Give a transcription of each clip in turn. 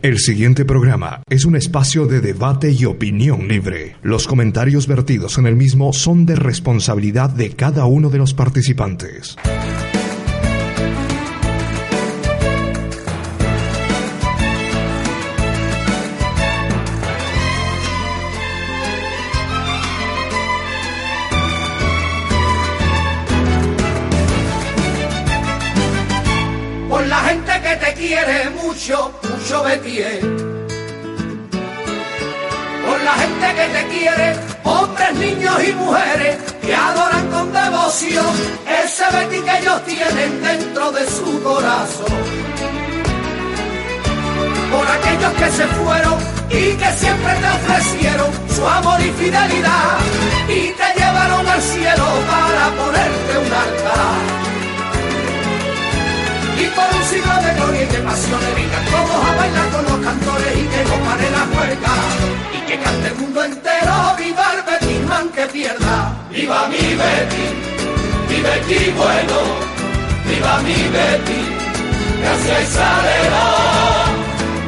El siguiente programa es un espacio de debate y opinión libre. Los comentarios vertidos en el mismo son de responsabilidad de cada uno de los participantes. Mucho, es. Por la gente que te quiere, hombres, niños y mujeres que adoran con devoción ese Betty que ellos tienen dentro de su corazón. Por aquellos que se fueron y que siempre te ofrecieron su amor y fidelidad y te llevaron al cielo para ponerte un altar por un siglo de gloria y de pasión digan todos a bailar con los cantores y que no pare la huelga y que cante el mundo entero viva el Betis que pierda. Viva mi Betty mi Betty bueno. Viva mi Betty gracias Isabela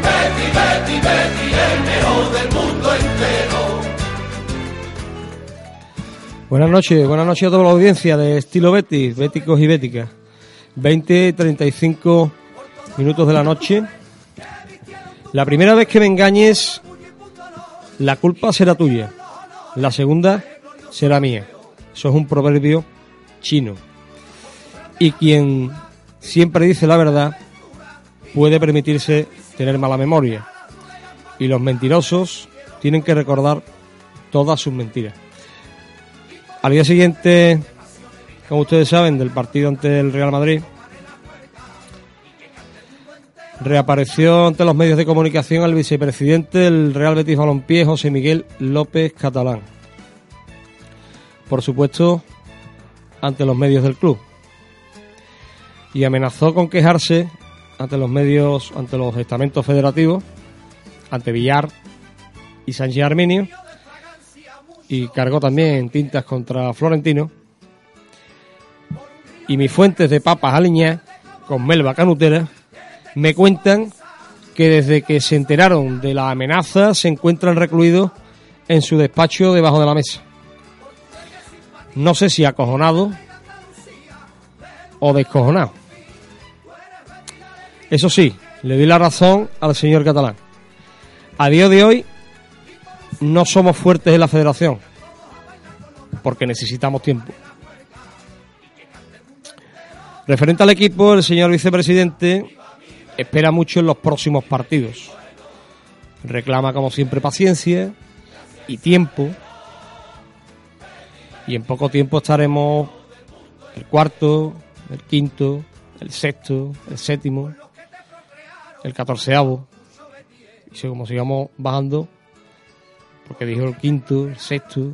Betty Betty Betty el mejor del mundo entero. Buenas noches, buenas noches a toda la audiencia de estilo Betty, béticos y béticas. 20 y 35 minutos de la noche. La primera vez que me engañes, la culpa será tuya. La segunda será mía. Eso es un proverbio chino. Y quien siempre dice la verdad puede permitirse tener mala memoria. Y los mentirosos tienen que recordar todas sus mentiras. Al día siguiente como ustedes saben, del partido ante el Real Madrid. Reapareció ante los medios de comunicación el vicepresidente del Real Betis Balompié, José Miguel López Catalán. Por supuesto, ante los medios del club. Y amenazó con quejarse ante los medios, ante los estamentos federativos, ante Villar y Sánchez Arminio, y cargó también tintas contra Florentino y mis fuentes de papas aliñadas con melva canutera me cuentan que desde que se enteraron de la amenaza se encuentran recluidos en su despacho debajo de la mesa. No sé si acojonado o descojonado. Eso sí, le doy la razón al señor catalán. A día de hoy no somos fuertes en la federación porque necesitamos tiempo. Referente al equipo, el señor vicepresidente espera mucho en los próximos partidos. Reclama, como siempre, paciencia y tiempo. Y en poco tiempo estaremos el cuarto, el quinto, el sexto, el séptimo, el catorceavo. Y si como sigamos bajando, porque dijo el quinto, el sexto,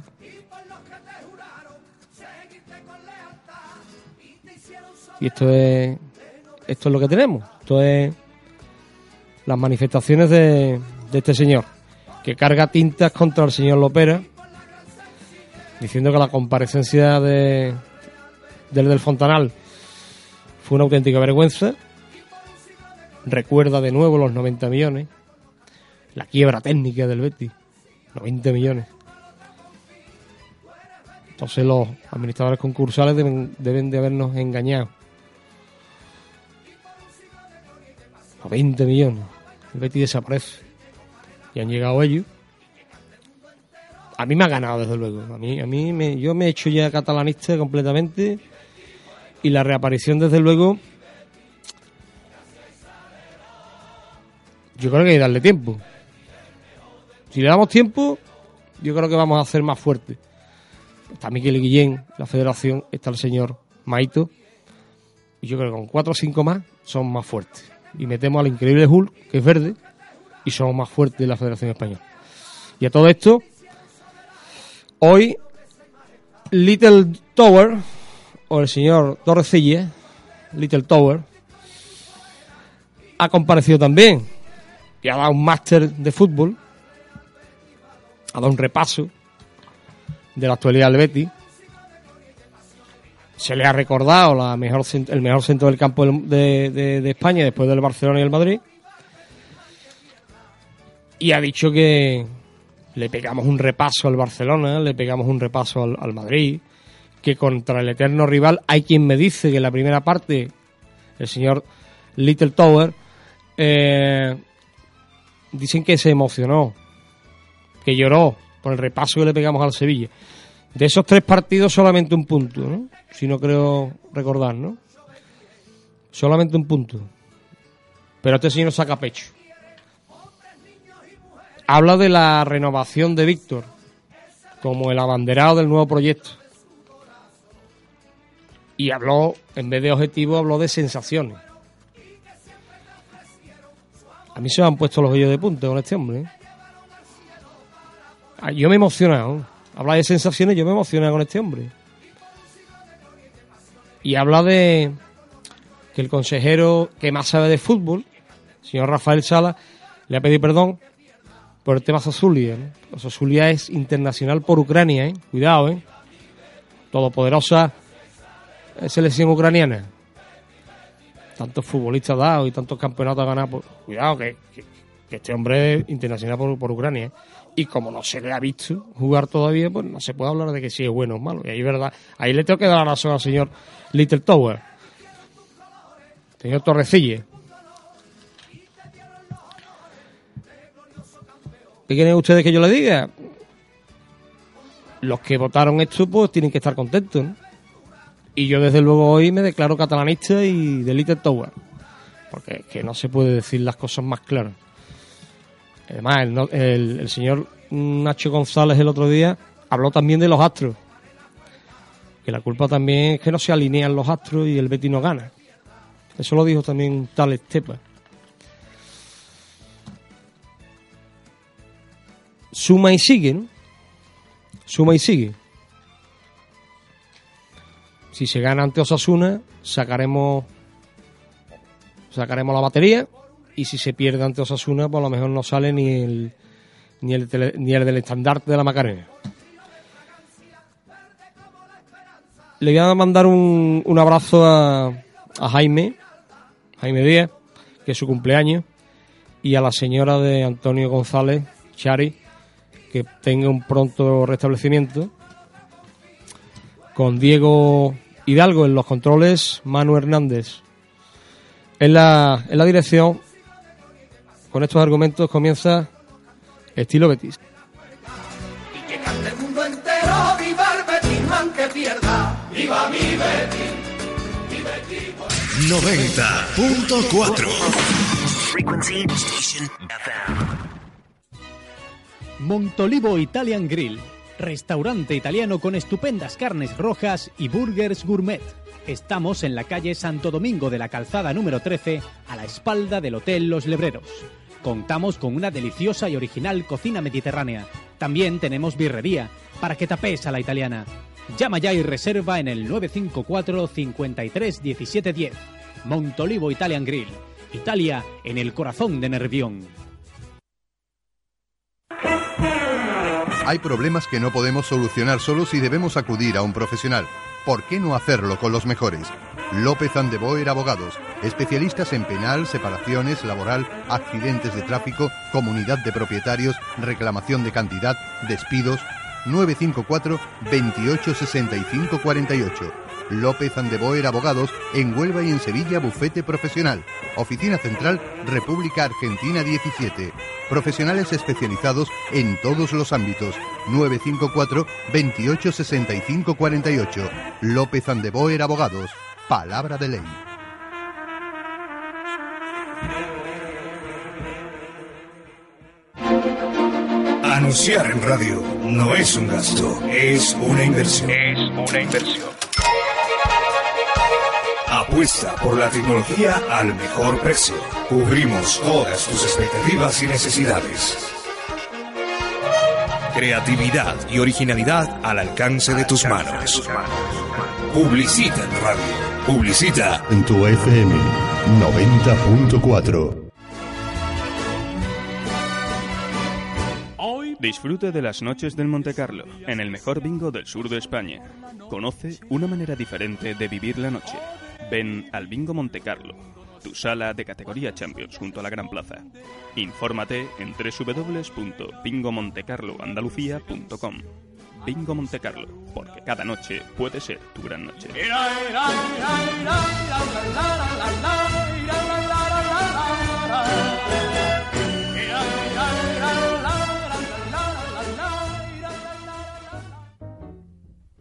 Y esto es esto es lo que tenemos. Esto es las manifestaciones de, este señor, que carga tintas contra el señor Lopera, diciendo que la comparecencia de, del del Fontanal fue una auténtica vergüenza. Recuerda de nuevo los 90 millones, la quiebra técnica del Betis, 90 millones. Entonces los administradores concursales deben de habernos engañado. 20 millones. El desaparece. Y han llegado ellos. A mí me ha ganado, desde luego. A mí, a mí me, yo me he hecho ya catalanista completamente. Y la reaparición, desde luego, yo creo que hay que darle tiempo. Si le damos tiempo, yo creo que vamos a hacer más fuerte. Está Miquel Guillén, la federación, está el señor Maito. Y yo creo que con cuatro o cinco más somos más fuertes. Y metemos al increíble Hulk, que es verde, y somos más fuertes de la Federación Española. Y a todo esto, hoy Little Tower, o el señor Torrecilla, Little Tower, ha comparecido también y ha dado un máster de fútbol, ha dado un repaso de la actualidad del Betis. Se le ha recordado la mejor, el mejor centro del campo de, de España después del Barcelona y el Madrid. Y ha dicho que le pegamos un repaso al Barcelona, le pegamos un repaso al, Madrid, que contra el eterno rival hay quien me dice que en la primera parte el señor Little Tower eh, dicen que se emocionó, que lloró por el repaso que le pegamos al Sevilla. De esos tres partidos solamente un punto, ¿no? Si no creo recordar, ¿no? Solamente un punto. Pero este señor saca pecho habla de la renovación de Víctor como el abanderado del nuevo proyecto. Y habló, en vez de objetivo, habló de sensaciones. A mí se me han puesto los vellos de punta con este hombre. ¿eh? Ah, yo me he emocionado. Habla de sensaciones, yo me he emocionado con este hombre. Y habla de que el consejero que más sabe de fútbol, el señor Rafael Sala, le ha pedido perdón por el tema Sosulia. ¿no? Es internacional por Ucrania, ¿eh? Cuidado, ¿eh? Todopoderosa selección ucraniana. Tantos futbolistas dados y tantos campeonatos ganados. Por... Cuidado, que, este hombre es internacional por, Ucrania. ¿eh? Y como no se le ha visto jugar todavía, pues no se puede hablar de que si es bueno o malo. Y ahí, verdad, ahí le tengo que dar la razón al señor Little Tower. Señor Torrecille. ¿Qué quieren ustedes que yo les diga? Los que votaron esto, pues tienen que estar contentos. Y yo, desde luego, hoy me declaro catalanista y de Little Tower. Porque es que no se puede decir las cosas más claras. Además, el, el señor Nacho González el otro día habló también de los astros. Que la culpa también es que no se alinean los astros y el Betty no gana. Eso lo dijo también tal Estepa. suma y sigue, ¿no? Suma y sigue. Si se gana ante Osasuna, sacaremos sacaremos la batería y si se pierde ante Osasuna, pues a lo mejor no sale ni el ni el, ni el del estandarte de la Macarena. Le voy a mandar un, un abrazo a, a Jaime, Jaime Díaz, que es su cumpleaños, y a la señora de Antonio González, Chari, que tenga un pronto restablecimiento. Con Diego Hidalgo en los controles, Manu Hernández en la, en la dirección. Con estos argumentos comienza Estilo Betis. Y que cante el mundo entero, viva el Betis, man que pierda, viva mi Betis. 90.4 Frequency Station FM Montolivo Italian Grill, restaurante italiano con estupendas carnes rojas y burgers gourmet. Estamos en la calle Santo Domingo de la Calzada número 13, a la espalda del Hotel Los Lebreros. Contamos con una deliciosa y original cocina mediterránea. También tenemos birrería, para que tapes a la italiana. Llama ya y reserva en el 954 53 17 Montolivo Italian Grill. Italia en el corazón de Nervión. Hay problemas que no podemos solucionar solos y debemos acudir a un profesional. ¿Por qué no hacerlo con los mejores? López Andeboer Abogados, especialistas en penal, separaciones, laboral, accidentes de tráfico, comunidad de propietarios, reclamación de cantidad, despidos. 954 28 65 48 López Andeboer Abogados en Huelva y en Sevilla Bufete Profesional. Oficina Central República Argentina 17. Profesionales especializados en todos los ámbitos. 954 28 65 48. López Andeboer Abogados. Palabra de ley. Anunciar en radio no es un gasto, es una inversión. Es una inversión. Apuesta por la tecnología al mejor precio. Cubrimos todas tus expectativas y necesidades. Creatividad y originalidad al alcance de tus manos. Publicita en radio. Publicita en tu FM 90.4. Disfrute de las noches del Monte Carlo, en el mejor bingo del sur de España. Conoce una manera diferente de vivir la noche. Ven al Bingo Monte Carlo, tu sala de categoría Champions junto a la Gran Plaza. Infórmate en www.bingomontecarloandalucía.com. Bingo Monte Carlo, porque cada noche puede ser tu gran noche.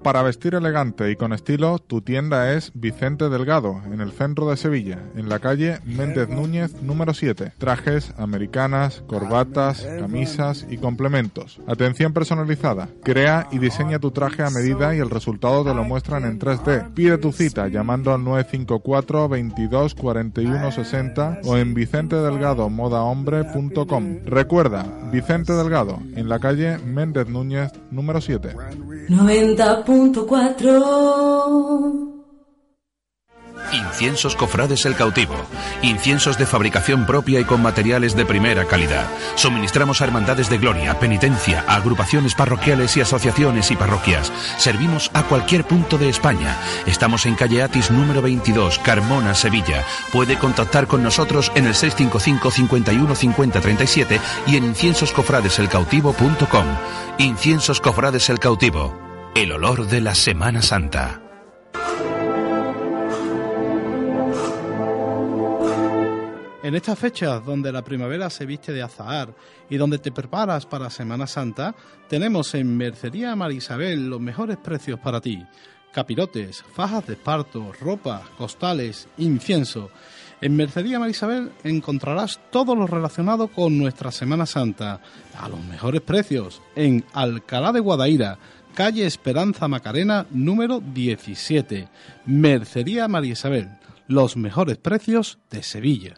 Para vestir elegante y con estilo, tu tienda es Vicente Delgado, en el centro de Sevilla, en la calle Méndez Núñez número 7. Trajes, americanas, corbatas, camisas y complementos. Atención personalizada. Crea y diseña tu traje a medida y el resultado te lo muestran en 3D. Pide tu cita llamando al 954 22 41 60 o en vicentedelgadomodahombre.com. Recuerda, Vicente Delgado, en la calle Méndez Núñez número 7. 90.4 Inciensos Cofrades El Cautivo. Inciensos de fabricación propia y con materiales de primera calidad. Suministramos a hermandades de gloria, penitencia, agrupaciones parroquiales y asociaciones y parroquias. Servimos a cualquier punto de España. Estamos en calle Atis número 22, Carmona, Sevilla. Puede contactar con nosotros en el 655 51 50 37 y en inciensoscofradeselcautivo.com. Inciensos Cofrades El Cautivo. El olor de la Semana Santa. En estas fechas donde la primavera se viste de azahar y donde te preparas para Semana Santa, tenemos en Mercería Marisabel los mejores precios para ti. Capirotes, fajas de esparto, ropa, costales, incienso. En Mercería Marisabel encontrarás todo lo relacionado con nuestra Semana Santa a los mejores precios en Alcalá de Guadaira, calle Esperanza Macarena número 17. Mercería María Isabel, los mejores precios de Sevilla.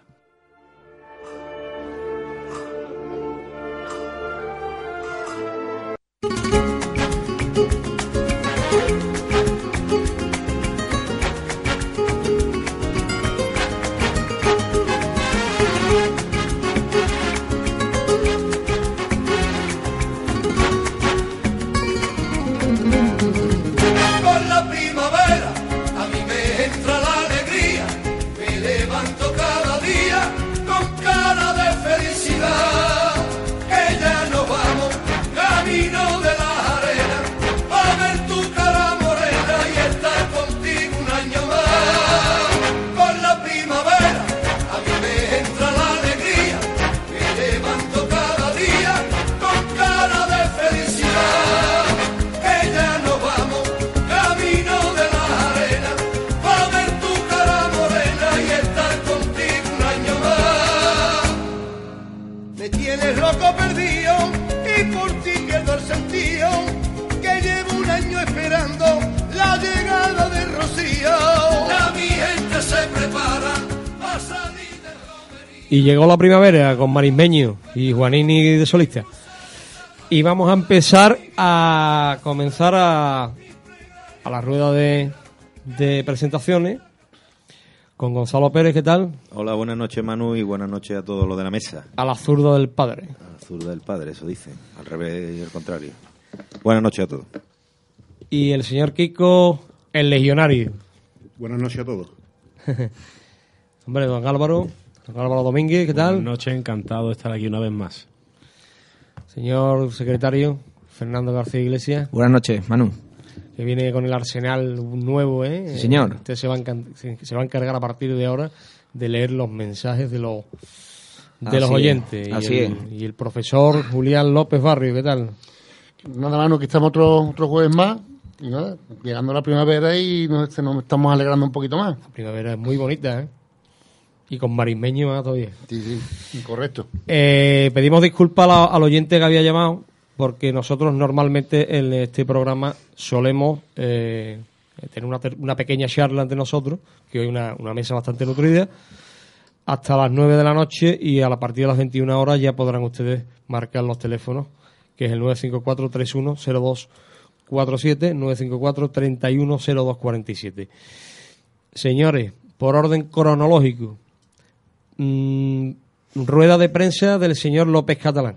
Y llegó la primavera con Marismeño y Juanini de solista. Y vamos a empezar a comenzar a, a la rueda de, de presentaciones con Gonzalo Pérez, ¿qué tal? Hola, buenas noches Manu y buenas noches a todos los de la mesa. A la zurda del padre. Al zurdo del padre, eso dice. Al revés y al contrario. Buenas noches a todos. Y el señor Kiko, el legionario. Buenas noches a todos. Hombre, don Álvaro, don Álvaro Domínguez, ¿qué tal? Buenas noches, encantado de estar aquí una vez más. Señor secretario, Fernando García Iglesias. Buenas noches, Manu. Que viene con el arsenal nuevo, ¿eh? Sí, señor. Usted se va, se va a encargar a partir de ahora de leer los mensajes de los de Así los es, oyentes. así y, el, y el profesor Julián López Barrio, ¿qué tal? Nada más, no, que estamos otro, otro jueves más. Y nada, llegando la primavera y nos, nos estamos alegrando un poquito más. La primavera es muy bonita, ¿eh? Y con marismeño más todavía. Sí, sí, correcto. Eh, pedimos disculpas la- al oyente que había llamado, porque nosotros normalmente en este programa solemos eh, tener una, pequeña charla entre nosotros, que hoy una, una mesa bastante nutrida, hasta las 9 de la noche y a la partir de las 21 horas ya podrán ustedes marcar los teléfonos, que es el 954-310247, 954-310247. Señores, por orden cronológico, mm, rueda de prensa del señor López Catalán.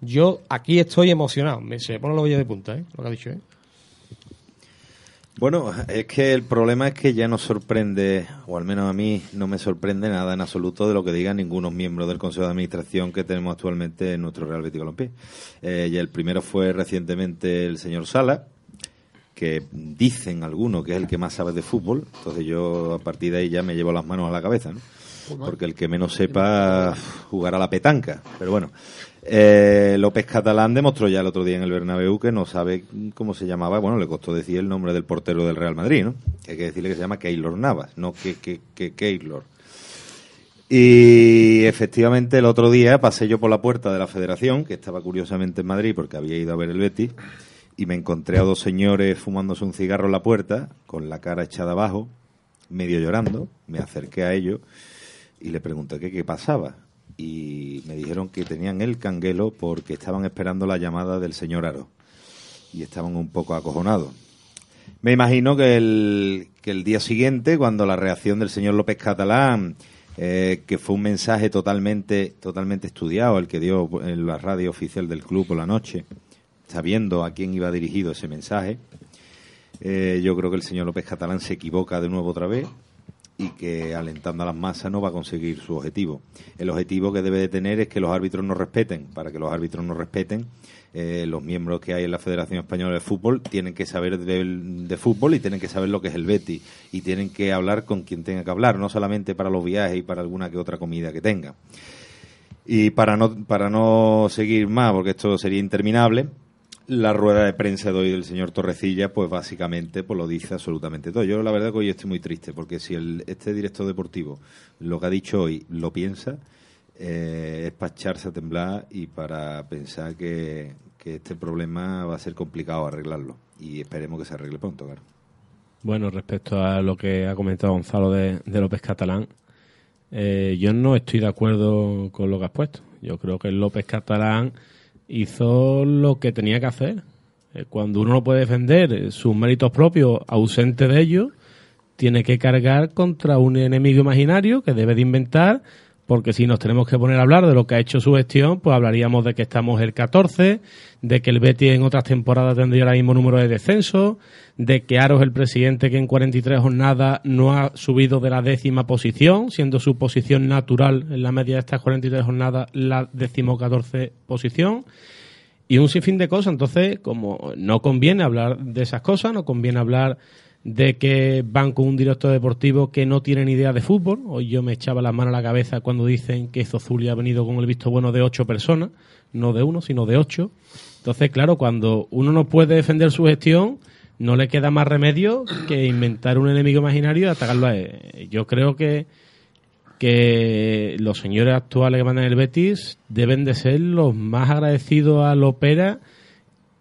Yo aquí estoy emocionado, me se pone la olla de punta, ¿eh? lo que ha dicho. ¿eh? Bueno, es que el problema es que ya nos sorprende, o al menos a mí no me sorprende nada en absoluto de lo que digan ningunos miembros del Consejo de Administración que tenemos actualmente en nuestro Real Betis Balompié. Eh, y el primero fue recientemente el señor Sala, que dicen algunos que es el que más sabe de fútbol, entonces yo a partir de ahí ya me llevo las manos a la cabeza, ¿no? Porque el que menos sepa jugar a la petanca. Pero bueno, eh, López Catalán demostró ya el otro día en el Bernabéu que no sabe cómo se llamaba. Bueno, le costó decir el nombre del portero del Real Madrid, ¿no? Que hay que decirle que se llama Keylor Navas, no que, que, que Keylor. Y efectivamente el otro día pasé yo por la puerta de la federación, que estaba curiosamente en Madrid porque había ido a ver el Betis, y me encontré a dos señores fumándose un cigarro en la puerta, con la cara echada abajo, medio llorando. Me acerqué a ellos y le pregunté qué, qué pasaba. Y me dijeron que tenían el canguelo porque estaban esperando la llamada del señor Aro. Y estaban un poco acojonados. Me imagino que el, que el día siguiente, cuando la reacción del señor López Catalán, eh, que fue un mensaje totalmente, totalmente estudiado, el que dio en la radio oficial del club por la noche, sabiendo a quién iba dirigido ese mensaje, eh, yo creo que el señor López Catalán se equivoca de nuevo otra vez y que alentando a las masas no va a conseguir su objetivo. El objetivo que debe de tener es que los árbitros nos respeten. Para que los árbitros nos respeten, eh, los miembros que hay en la Federación Española de Fútbol tienen que saber de, de fútbol y tienen que saber lo que es el Betty y tienen que hablar con quien tenga que hablar, no solamente para los viajes y para alguna que otra comida que tenga. Y para no, para no seguir más, porque esto sería interminable, la rueda de prensa de hoy del señor Torrecilla, pues básicamente pues lo dice absolutamente todo. Yo la verdad que hoy estoy muy triste, porque si el, este director deportivo lo que ha dicho hoy lo piensa, eh, es para echarse a temblar y para pensar que, este problema va a ser complicado arreglarlo. Y esperemos que se arregle pronto, claro. Bueno, respecto a lo que ha comentado Gonzalo de, de López Catalán, eh, yo no estoy de acuerdo con lo que has puesto. Yo creo que López Catalán hizo lo que tenía que hacer. Eh, Cuando uno no puede defender eh, sus méritos propios, ausente de ellos, tiene que cargar contra un enemigo imaginario que debe de inventar, porque si nos tenemos que poner a hablar de lo que ha hecho su gestión, pues hablaríamos de que estamos el 14, de que el Betis en otras temporadas tendría el mismo número de descensos, de que Aro es el presidente que en 43 jornadas no ha subido de la décima posición, siendo su posición natural en la media de estas 43 jornadas la decimocatorce posición y un sinfín de cosas. Entonces, como no conviene hablar de esas cosas, no conviene hablar de que van con un director deportivo que no tiene ni idea de fútbol. Hoy yo me echaba la mano a la cabeza cuando dicen que Zozulia ha venido con el visto bueno de ocho personas, no de uno, sino de ocho. Entonces, claro, cuando uno no puede defender su gestión, no le queda más remedio que inventar un enemigo imaginario y atacarlo a él. Yo creo que que los señores actuales que van en el Betis deben de ser los más agradecidos a Lopera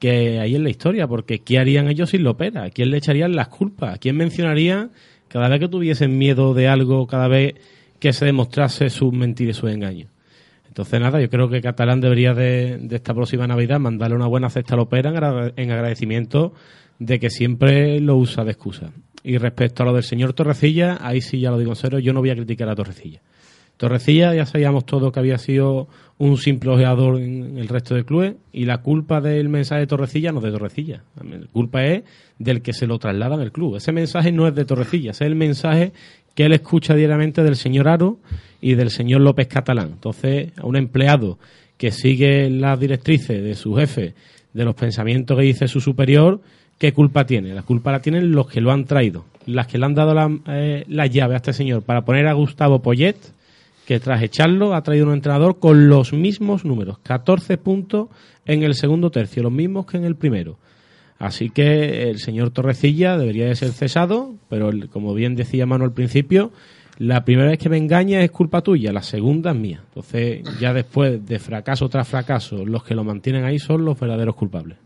que hay en la historia, porque ¿qué harían ellos sin Lopera? ¿A quién le echarían las culpas? ¿A quién mencionarían cada vez que tuviesen miedo de algo, cada vez que se demostrase sus mentiras y sus engaños? Entonces, nada, yo creo que Catalán debería de, de esta próxima Navidad mandarle una buena cesta a Lopera en agradecimiento de que siempre lo usa de excusa. Y respecto a lo del señor Torrecilla, ahí sí ya lo digo en serio, yo no voy a criticar a Torrecilla. Torrecilla ya sabíamos todos que había sido un simple ojeador en el resto del club y la culpa del mensaje de Torrecilla no es de Torrecilla. La culpa es del que se lo traslada en el club. Ese mensaje no es de Torrecilla, ese es el mensaje que él escucha diariamente del señor Aro y del señor López Catalán. Entonces, a un empleado que sigue las directrices de su jefe, de los pensamientos que dice su superior, ¿qué culpa tiene? La culpa la tienen los que lo han traído, las que le han dado la, eh, la llave a este señor para poner a Gustavo Poyet, que tras echarlo ha traído un entrenador con los mismos números, 14 puntos en el segundo tercio, los mismos que en el primero. Así que el señor Torrecilla debería de ser cesado, pero como bien decía Mano al principio, la primera vez que me engaña es culpa tuya, la segunda es mía. Entonces, ya después de fracaso tras fracaso, los que lo mantienen ahí son los verdaderos culpables.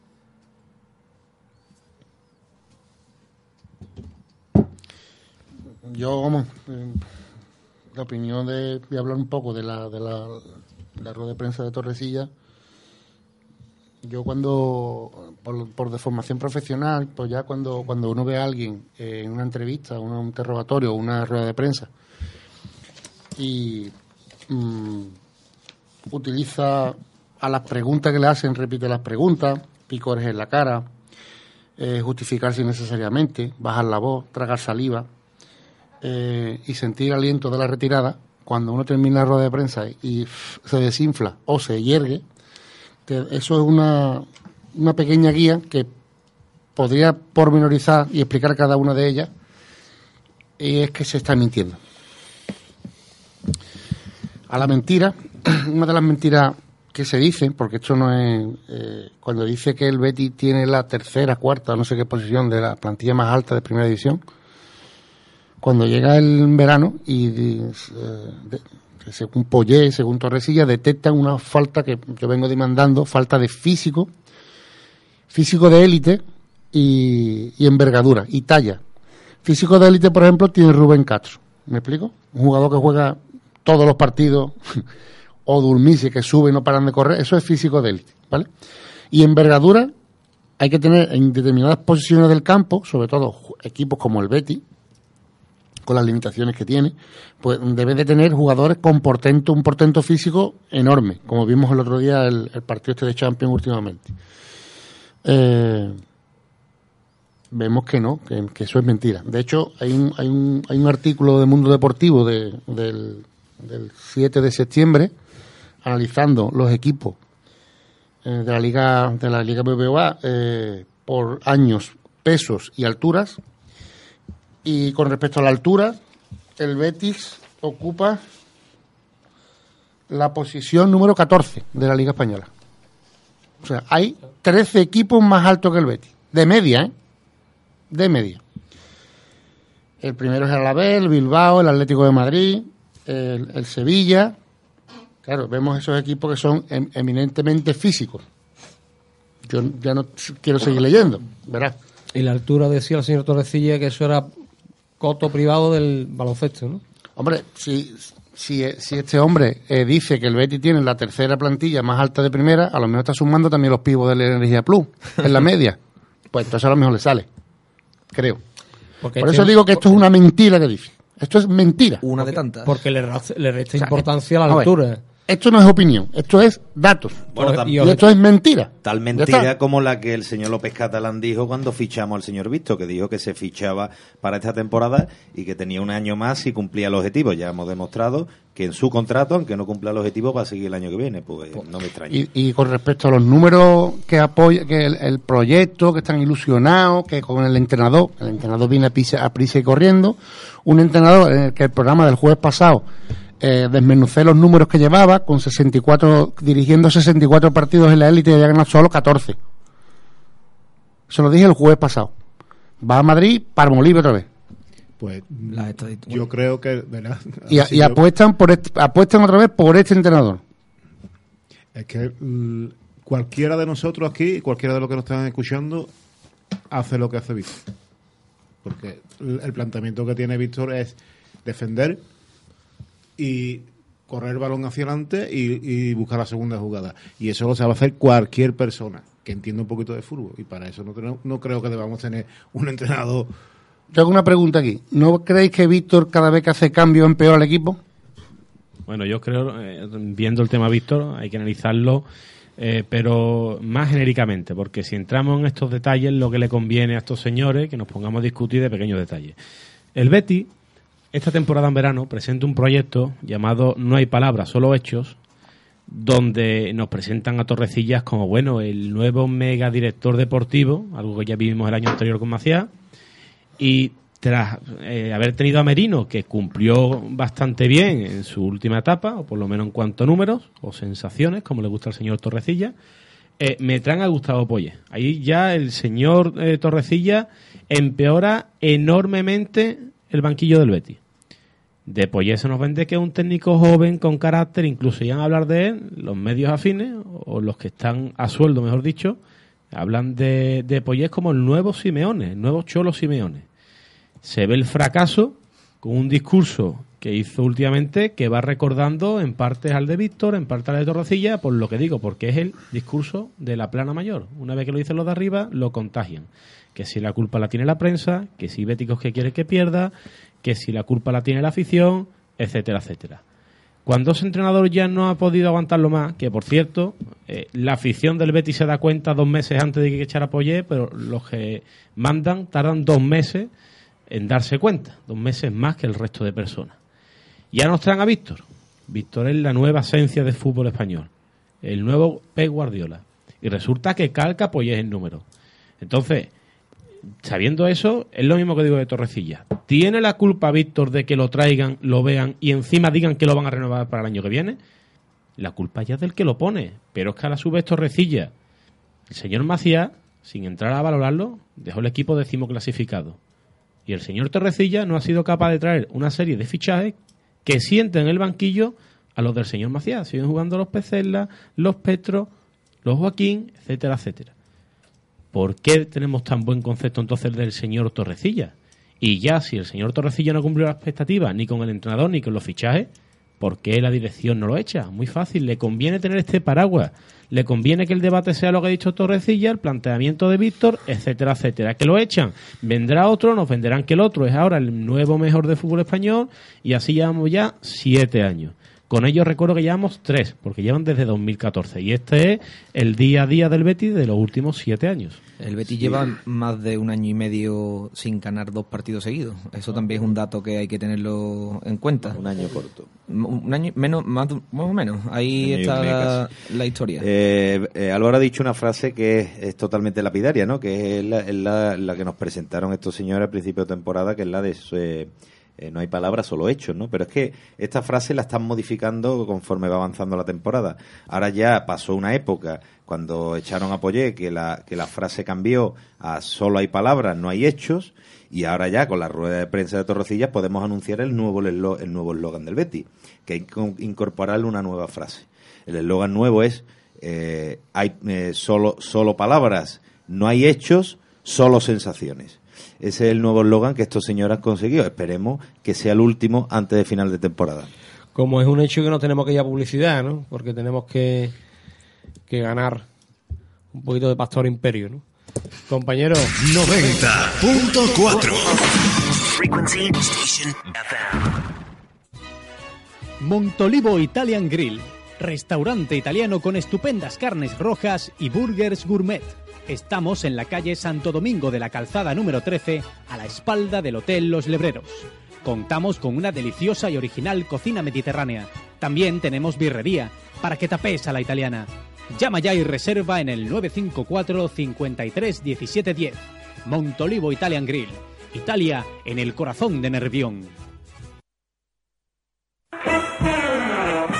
yo, vamos, eh, la opinión de, voy a hablar un poco de la, de la, rueda de prensa de Torrecilla. Yo cuando, por, por de formación profesional, pues ya cuando, cuando uno ve a alguien eh, en una entrevista, un interrogatorio, una rueda de prensa, y mm, utiliza a las preguntas que le hacen, repite las preguntas, picores en la cara, eh, justificarse innecesariamente, bajar la voz, tragar saliva eh, y sentir aliento de la retirada, cuando uno termina la rueda de prensa y se desinfla o se hiergue, eso es una, una pequeña guía que podría pormenorizar y explicar cada una de ellas, y es que se está mintiendo. A la mentira, una de las mentiras que se dicen, porque esto no es. eh, cuando dice que el Betty tiene la tercera, cuarta, no sé qué posición de la plantilla más alta de primera división, cuando llega el verano y eh, según Poyé, según Torresilla, detectan una falta que yo vengo demandando, falta de físico, físico de élite y, envergadura y talla. Físico de élite, por ejemplo, tiene Rubén Castro. ¿Me explico? Un jugador que juega todos los partidos, o Dulmisi que sube y no paran de correr, eso es físico de élite, ¿vale? Y envergadura hay que tener en determinadas posiciones del campo, sobre todo equipos como el Betty, con las limitaciones que tiene, pues debe de tener jugadores con portento, un portento físico enorme, como vimos el otro día el, partido este de Champions últimamente. Eh, vemos que no, que, que eso es mentira. De hecho, hay un, hay un, hay un artículo de Mundo Deportivo de- del, del 7 de septiembre analizando los equipos eh, de la Liga de la Liga BBVA eh, por años, pesos y alturas. Y con respecto a la altura, el Betis ocupa la posición número 14 de la Liga Española. O sea, hay 13 equipos más altos que el Betis. De media, ¿eh? De media. El primero es el Alavés, el Bilbao, el Atlético de Madrid, el, Sevilla. Claro, vemos esos equipos que son em- eminentemente físicos. Yo ya no quiero seguir leyendo, verás. Y la altura decía el señor Torrecilla que eso era coto privado del baloncesto, ¿no? Hombre, si, si, si este hombre eh, dice que el Betis tiene la tercera plantilla más alta de primera, a lo mejor está sumando también los pibos de la Energía Plus en la media. Pues entonces a lo mejor le sale. Creo. Porque Por este- eso digo que esto es una mentira que dice. Esto es mentira. Una de tantas. Porque le, le resta O sea, importancia a la a ver, altura. Esto no es opinión, esto es datos. Bueno, y esto es mentira. Tal mentira como la que el señor López Catalán dijo cuando fichamos al señor Visto, que dijo que se fichaba para esta temporada y que tenía un año más si cumplía el objetivo. Ya hemos demostrado que en su contrato, aunque no cumpla el objetivo, va a seguir el año que viene. Pues no me extraña. Y, y con respecto a los números que apoya, que el, el proyecto, que están ilusionados, que con el entrenador, el entrenador viene a prisa, a prisa y corriendo, un entrenador en el que el programa del jueves pasado eh, desmenucé los números que llevaba, con 64, dirigiendo 64 partidos en la élite y había ganado solo 14. Se lo dije el jueves pasado. Va a Madrid, para libre otra vez. Pues Las estadísticas. yo creo que, ¿verdad? Y, yo- apuestan, por este- apuestan otra vez por este entrenador. Es que mm, cualquiera de nosotros aquí, cualquiera de los que nos están escuchando, hace lo que hace Víctor. Porque el el planteamiento que tiene Víctor es defender y correr el balón hacia adelante y, y buscar la segunda jugada. Y eso lo sabe hacer cualquier persona que entienda un poquito de fútbol. Y para eso no, tenemos- no creo que debamos tener un entrenador. Yo hago una pregunta aquí. ¿No creéis que Víctor cada vez que hace cambio empeora al equipo? Bueno, yo creo, eh, viendo el tema Víctor, hay que analizarlo, eh, pero más genéricamente, porque si entramos en estos detalles, lo que le conviene a estos señores, que nos pongamos a discutir de pequeños detalles. El Betty, esta temporada en verano, presenta un proyecto llamado No hay palabras, solo hechos, donde nos presentan a Torrecillas como, bueno, el nuevo mega director deportivo, algo que ya vivimos el año anterior con Maciá, y tras eh, haber tenido a Merino, que cumplió bastante bien en su última etapa, o por lo menos en cuanto a números o sensaciones, como le gusta al señor Torrecilla, eh, me traen a Gustavo Poye. Ahí ya el señor eh, Torrecilla empeora enormemente el banquillo del Betis. De Poyet se nos vende que es un técnico joven con carácter, incluso ya a hablar de él, los medios afines, o los que están a sueldo, mejor dicho, hablan de, de como el nuevo Simeone, el nuevo Cholo Simeone. Se ve el fracaso con un discurso que hizo últimamente que va recordando en partes al de Víctor, en parte al de Torrecilla, por lo que digo, porque es el discurso de la plana mayor. Una vez que lo dicen los de arriba, lo contagian. Que si la culpa la tiene la prensa, que si Béticos que quiere que pierda, que si la culpa la tiene la afición, etcétera, etcétera. Cuando ese entrenador ya no ha podido aguantarlo más, que por cierto, eh, la afición del Betis se da cuenta dos meses antes de que echara Poyet, pero los que mandan tardan dos meses en darse cuenta, dos meses más que el resto de personas. Ya nos traen a Víctor. Víctor es la nueva esencia del fútbol español, el nuevo Pep Guardiola. Y resulta que calca Poyet el número. Entonces, sabiendo eso, es lo mismo que digo de Torrecilla. ¿Tiene la culpa Víctor de que lo traigan, lo vean y encima digan que lo van a renovar para el año que viene? La culpa ya es del que lo pone. Pero es que a la su vez Torrecilla, el señor Macías, sin entrar a valorarlo, dejó el equipo décimo clasificado. Y el señor Torrecilla no ha sido capaz de traer una serie de fichajes que sienten en el banquillo a los del señor Macías. Siguen jugando los Pecella, los Petro, los Joaquín, etcétera, etcétera. ¿Por qué tenemos tan buen concepto entonces del señor Torrecilla? Y ya, si el señor Torrecilla no cumplió las expectativas ni con el entrenador ni con los fichajes, ¿por qué la dirección no lo echa? Muy fácil, le conviene tener este paraguas. Le conviene que el debate sea lo que ha dicho Torrecilla, el planteamiento de Víctor, etcétera, etcétera. Que lo echan, vendrá otro, nos venderán que el otro es ahora el nuevo mejor de fútbol español y así llevamos ya siete años. Con ellos recuerdo que llevamos tres, porque llevan desde 2014. Y este es el día a día del Betis de los últimos siete años. El Betis lleva más de un año y medio sin ganar dos partidos seguidos. Eso también es un dato que hay que tenerlo en cuenta. Un año corto. Un año menos, más, más o menos. Ahí está la, la, historia. Eh, eh, Álvaro ha dicho una frase que es, es totalmente lapidaria, ¿no? Que es, la, es la, la, que nos presentaron estos señores al principio de temporada, que es la de... Eh, eh, no hay palabras, solo hechos, ¿no? Pero es que esta frase la están modificando conforme va avanzando la temporada. Ahora ya pasó una época cuando echaron a Poyet que la, que la frase cambió a solo hay palabras, no hay hechos, y ahora ya con la rueda de prensa de Torrecillas podemos anunciar el nuevo el nuevo eslogan del Betty, que hay que incorporarle una nueva frase. El eslogan nuevo es eh, hay eh, solo, solo palabras, no hay hechos, solo sensaciones. Ese es el nuevo eslogan que estos señores han conseguido. Esperemos que sea el último antes de final de temporada. Como es un hecho que no tenemos que ir a publicidad, ¿no? Porque tenemos que, que ganar un poquito de Pastor Imperio, ¿no? Compañero. 90.4 Frequency Station Montolivo Italian Grill. Restaurante italiano con estupendas carnes rojas y burgers gourmet Estamos en la calle Santo Domingo de la Calzada número 13, a la espalda del Hotel Los Lebreros. Contamos con una deliciosa y original cocina mediterránea. También tenemos birrería, para que tapes a la italiana. Llama ya y reserva en el 954 53 17 10. Montolivo Italian Grill. Italia en el corazón de Nervión.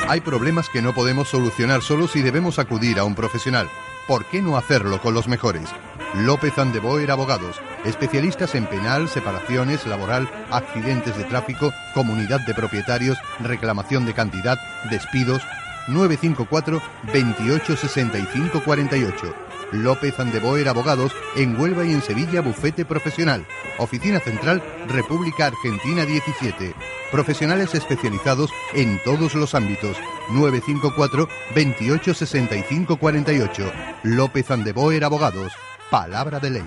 Hay problemas que no podemos solucionar solos y debemos acudir a un profesional. ¿Por qué no hacerlo con los mejores? López Andeboer Abogados, especialistas en penal, separaciones, laboral, accidentes de tráfico, comunidad de propietarios, reclamación de cantidad, despidos. 954 28 65 48. López Andeboer Abogados en Huelva y en Sevilla Bufete Profesional. Oficina Central República Argentina 17. Profesionales especializados en todos los ámbitos. 954 28 65 48. López Andeboer Abogados. Palabra de ley.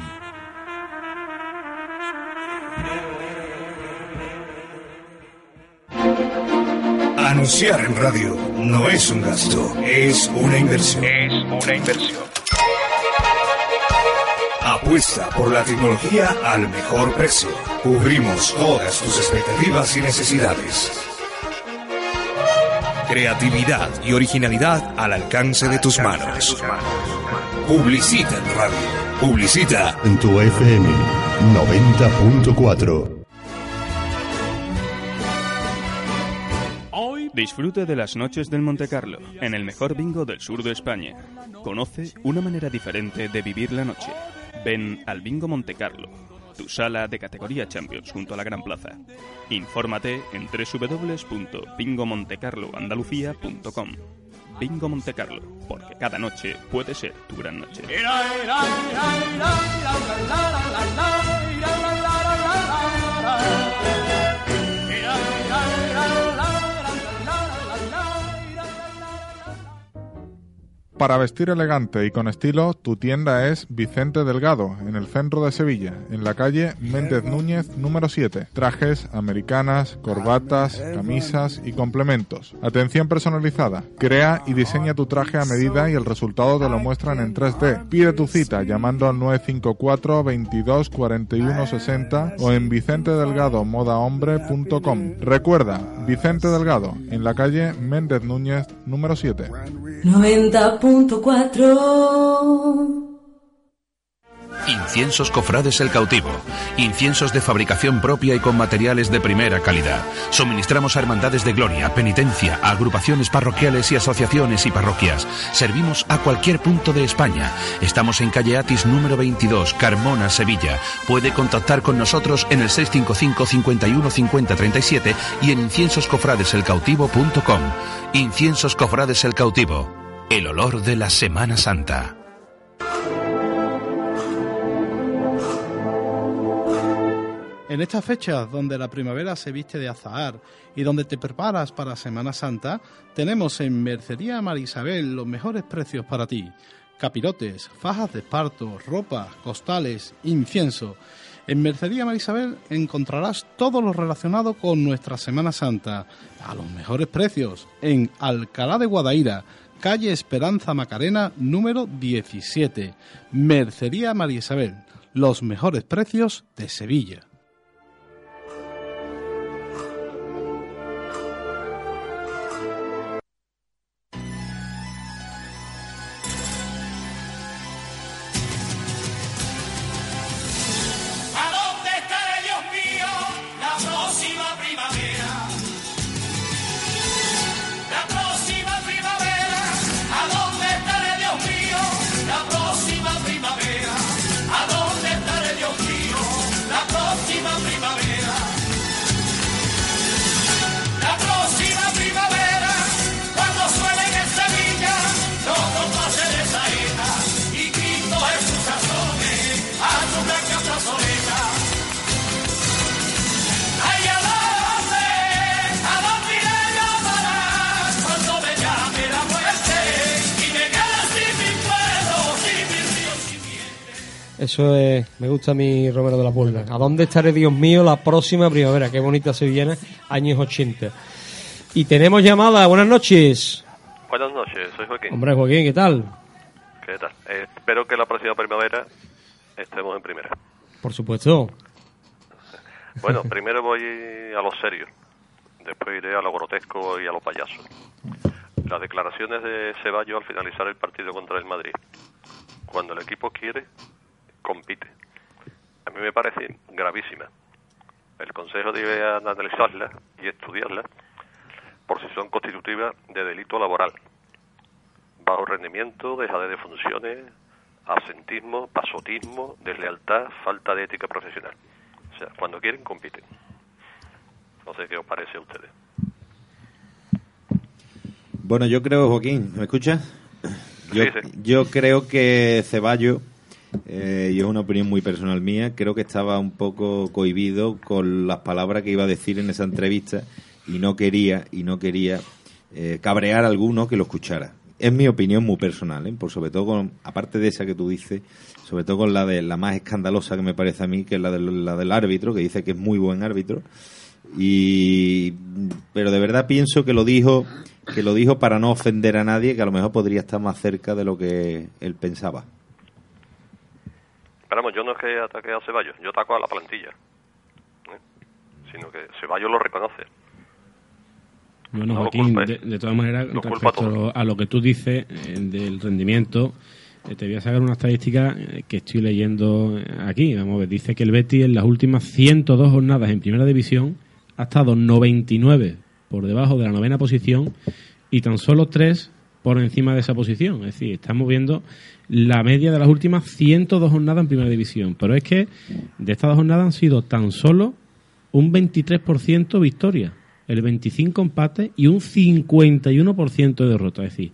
Anunciar en radio no es un gasto, es una inversión. Es una inversión. Apuesta por la tecnología al mejor precio. Cubrimos todas tus expectativas y necesidades. Creatividad y originalidad al alcance de tus manos. Publicita en radio. Publicita en tu FM 90.4. Disfrute de las noches del Monte Carlo, en el mejor bingo del sur de España. Conoce una manera diferente de vivir la noche. Ven al Bingo Monte Carlo, tu sala de categoría Champions junto a la Gran Plaza. Infórmate en www.bingomontecarloandalucía.com. Bingo Monte Carlo, porque cada noche puede ser tu gran noche. Para vestir elegante y con estilo, tu tienda es Vicente Delgado, en el centro de Sevilla, en la calle Méndez Núñez número 7. Trajes, americanas, corbatas, camisas y complementos. Atención personalizada. Crea y diseña tu traje a medida y el resultado te lo muestran en 3D. Pide tu cita llamando al 954 22 41 60 o en vicentedelgadomodahombre.com. Recuerda, Vicente Delgado, en la calle Méndez Núñez número 7. 90.4 Inciensos Cofrades El Cautivo. Inciensos de fabricación propia y con materiales de primera calidad. Suministramos a hermandades de gloria, penitencia, agrupaciones parroquiales y asociaciones y parroquias. Servimos a cualquier punto de España. Estamos en calle Atis número 22, Carmona, Sevilla. Puede contactar con nosotros en el 655 51 50 37 y en inciensoscofradeselcautivo.com. Inciensos Cofrades El Cautivo. El olor de la Semana Santa. En estas fechas donde la primavera se viste de azahar y donde te preparas para Semana Santa, tenemos en Mercería Marisabel los mejores precios para ti. Capirotes, fajas de esparto, ropa, costales, incienso. En Mercería Marisabel encontrarás todo lo relacionado con nuestra Semana Santa a los mejores precios en Alcalá de Guadaira, calle Esperanza Macarena número 17. Mercería María Isabel, los mejores precios de Sevilla. Me gusta mí Romero de la Puebla. ¿A dónde estaré, Dios mío, la próxima primavera? Qué bonita sevillana, años 80. Y tenemos llamada, buenas noches. Buenas noches, soy Joaquín. Hombre, Joaquín, ¿qué tal? ¿Qué tal? Eh, espero que la próxima primavera estemos en primera. Por supuesto. Bueno, primero voy a lo serio, después iré a lo grotesco y a lo payaso. Las declaraciones de Ceballos al finalizar el partido contra el Madrid. Cuando el equipo quiere, compite. A mí me parece gravísima. El Consejo debe analizarla y estudiarla por si son constitutivas de delito laboral. Bajo rendimiento, dejadez de funciones, absentismo, pasotismo, deslealtad, falta de ética profesional. O sea, cuando quieren, compiten. No sé qué os parece a ustedes. Bueno, yo creo, Joaquín, ¿me escuchas? Yo, Sí, sí. yo creo que Ceballos, eh, y es una opinión muy personal mía, creo que estaba un poco cohibido con las palabras que iba a decir en esa entrevista y no quería, y no quería eh, cabrear a alguno que lo escuchara. Es mi opinión muy personal, ¿eh? por sobre todo con, aparte de esa que tú dices, sobre todo con la de la más escandalosa que me parece a mí, que es la del, la del árbitro, que dice que es muy buen árbitro. Y pero de verdad pienso que lo dijo que lo dijo para no ofender a nadie, que a lo mejor podría estar más cerca de lo que él pensaba. Pero vamos, yo no es que ataque a Ceballos, yo ataco a la plantilla. ¿eh? Sino que Ceballos lo reconoce. Bueno, No Joaquín, de, de todas maneras, culpa respecto a lo que tú dices eh, del rendimiento, eh, te voy a sacar una estadística eh, que estoy leyendo aquí. Vamos a ver, dice que el Betis en las últimas 102 jornadas en primera división ha estado 99 por debajo de la novena posición y tan solo 3 por encima de esa posición. Es decir, estamos viendo la media de las últimas 102 jornadas en primera división. Pero es que de estas dos jornadas han sido tan solo un 23% victoria, el 25% empate y un 51% de derrota. Es decir,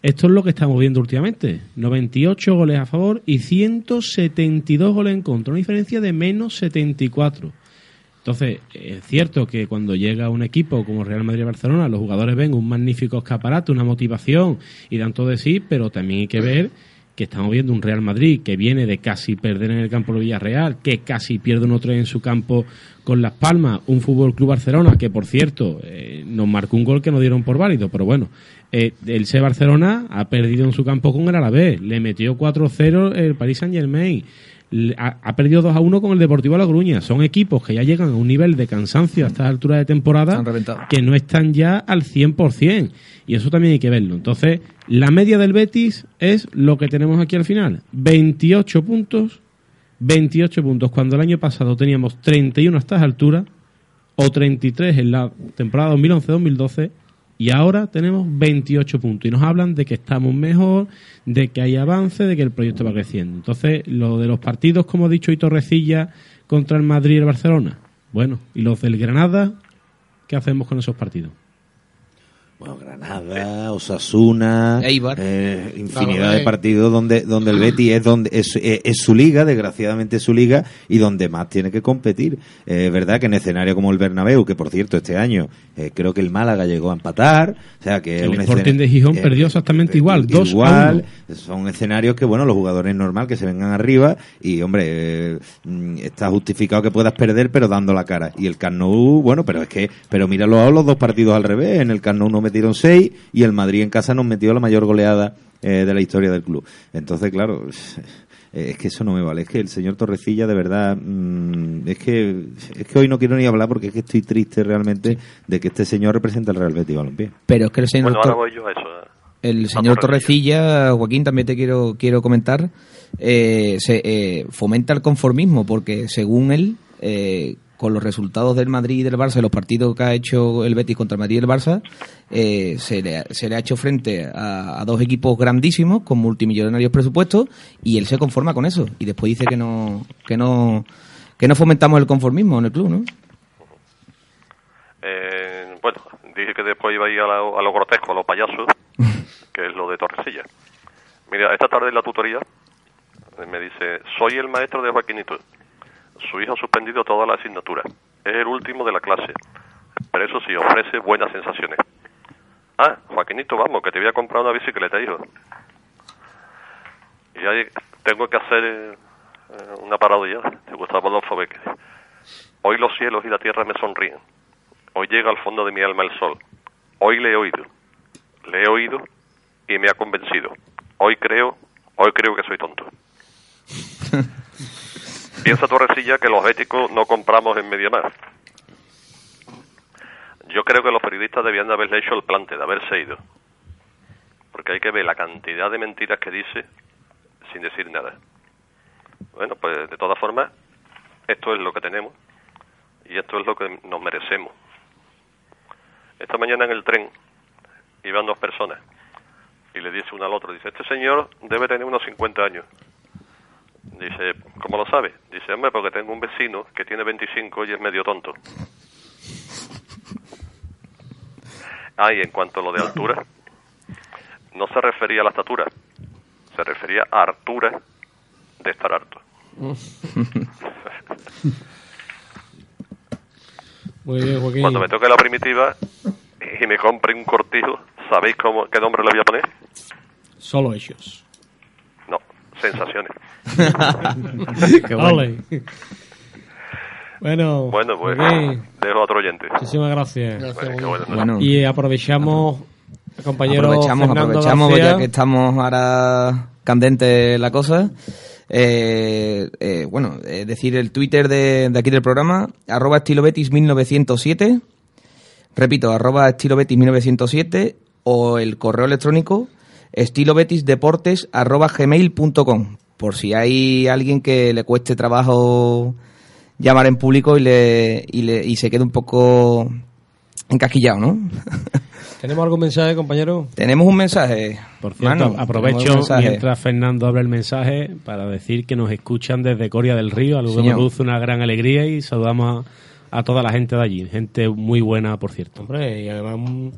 esto es lo que estamos viendo últimamente. 98 goles a favor y 172 goles en contra. Una diferencia de menos 74. Entonces, es cierto que cuando llega un equipo como Real Madrid-Barcelona, los jugadores ven un magnífico escaparate, una motivación y dan todo de sí, pero también hay que ver que estamos viendo un Real Madrid que viene de casi perder en el campo de Villarreal, que casi pierde un otro en su campo con Las Palmas, un Fútbol Club Barcelona que, por cierto, eh, nos marcó un gol que nos dieron por válido, pero bueno, eh, el C Barcelona ha perdido en su campo con el Alavés, le metió 4-0 el Paris Saint Germain, le- ha, ha perdido 2 a 1 con el Deportivo La Coruña. Son equipos que ya llegan a un nivel de cansancio a esta altura de temporada que no están ya al 100%. Y eso también hay que verlo. Entonces, la media del Betis es lo que tenemos aquí al final. 28 puntos. 28 puntos. Cuando el año pasado teníamos 31 a estas alturas, o 33 en la temporada 2011-2012, y ahora tenemos 28 puntos. Y nos hablan de que estamos mejor, de que hay avance, de que el proyecto va creciendo. Entonces, lo de los partidos, como ha dicho hoy Torrecilla, contra el Madrid y el Barcelona. Bueno, y los del Granada, ¿qué hacemos con esos partidos? Bueno, Granada, Osasuna, eh, infinidad de partidos donde donde el Betis es donde es, es- es su liga, desgraciadamente es su liga y donde más tiene que competir. Eh, Es verdad que en escenario como el Bernabéu, que por cierto este año eh, creo que el Málaga llegó a empatar, o sea que El un Sporting de Gijón eh, perdió exactamente igual, 2 a igual, 1. son escenarios que, bueno, los jugadores es normal que se vengan arriba y, hombre, eh, mm, está justificado que puedas perder, pero dando la cara. Y el Camp Nou, bueno, pero es que, pero míralo a los dos partidos al revés. En el Camp Nou nos metieron seis y el Madrid en casa nos metió la mayor goleada eh, de la historia del club. Entonces, claro, eh, es que eso no me vale. Es que el señor Torrecilla, de verdad, mm, es que es que hoy no quiero ni hablar porque es que estoy triste realmente de que este señor representa al Real Betis Balompié. Pero es que el señor, Bueno, ahora Tor- voy yo a eso. eh. el señor Torrecilla, Joaquín, también te quiero, quiero comentar, eh, se eh, fomenta el conformismo porque según él, eh, con los resultados del Madrid y del Barça, los partidos que ha hecho el Betis contra el Madrid y el Barça, eh, se, le, se le ha hecho frente a, a dos equipos grandísimos con multimillonarios presupuestos y él se conforma con eso y después dice que no que no que no fomentamos el conformismo en el club, ¿no? Eh, bueno, dije que después iba a ir a lo, a lo grotesco, a lo payaso, que es lo de Torrecilla. Mira, esta tarde en la tutoría eh, me dice, soy el maestro de Joaquinito. Su hijo ha suspendido toda la asignatura. Es el último de la clase. Pero eso sí, ofrece buenas sensaciones. Ah, Joaquinito, vamos, que te voy a comprar una bicicleta, hijo. Y ahí tengo que hacer eh, una parodia de Gustavo Adolfo Becker. Hoy los cielos y la tierra me sonríen. Hoy llega al fondo de mi alma el sol. Hoy le he oído. Le he oído y me ha convencido. Hoy creo, hoy creo que soy tonto. Piensa Torrecilla que los éticos no compramos en Mediamar. Yo creo que los periodistas debían de haberle hecho el plante, de haberse ido. Porque hay que ver la cantidad de mentiras que dice sin decir nada. Bueno, pues de todas formas, esto es lo que tenemos y esto es lo que nos merecemos. Esta mañana en el tren iban dos personas y le dice uno al otro, dice, este señor debe tener unos 50 años. Dice, ¿cómo lo sabe? Dice, hombre, porque tengo un vecino que tiene 25 y es medio tonto. Ah, y en cuanto a lo de altura, no se refería a la estatura, se refería a hartura de estar harto. Muy bien, Joaquín. Cuando me toque la primitiva y me compre un cortijo, ¿sabéis cómo, qué nombre le voy a poner? Solo ellos. Sensaciones. Qué Ole. Bueno, Bueno, pues Joaquín, dejo a otro oyente. muchísimas gracias. Y aprovechamos, compañero aprovechamos, Fernando aprovechamos García. ya que estamos ahora candente la cosa. Eh, eh, bueno, eh, decir el Twitter de, de aquí del programa, arroba estilobetis 1907, repito, arroba estilobetis 1907 o el correo electrónico estilobetisdeportes arroba gmail.com por si hay alguien que le cueste trabajo llamar en público y, le, y, le, y se quede un poco encasquillado, ¿no? ¿Tenemos algún mensaje, compañero? Tenemos un mensaje. Por cierto, Manu, aprovecho mensaje. mientras Fernando habla el mensaje para decir que nos escuchan desde Coria del Río, algo que me Señor. produce una gran alegría y saludamos a, a toda la gente de allí, gente muy buena, por cierto. Hombre, y además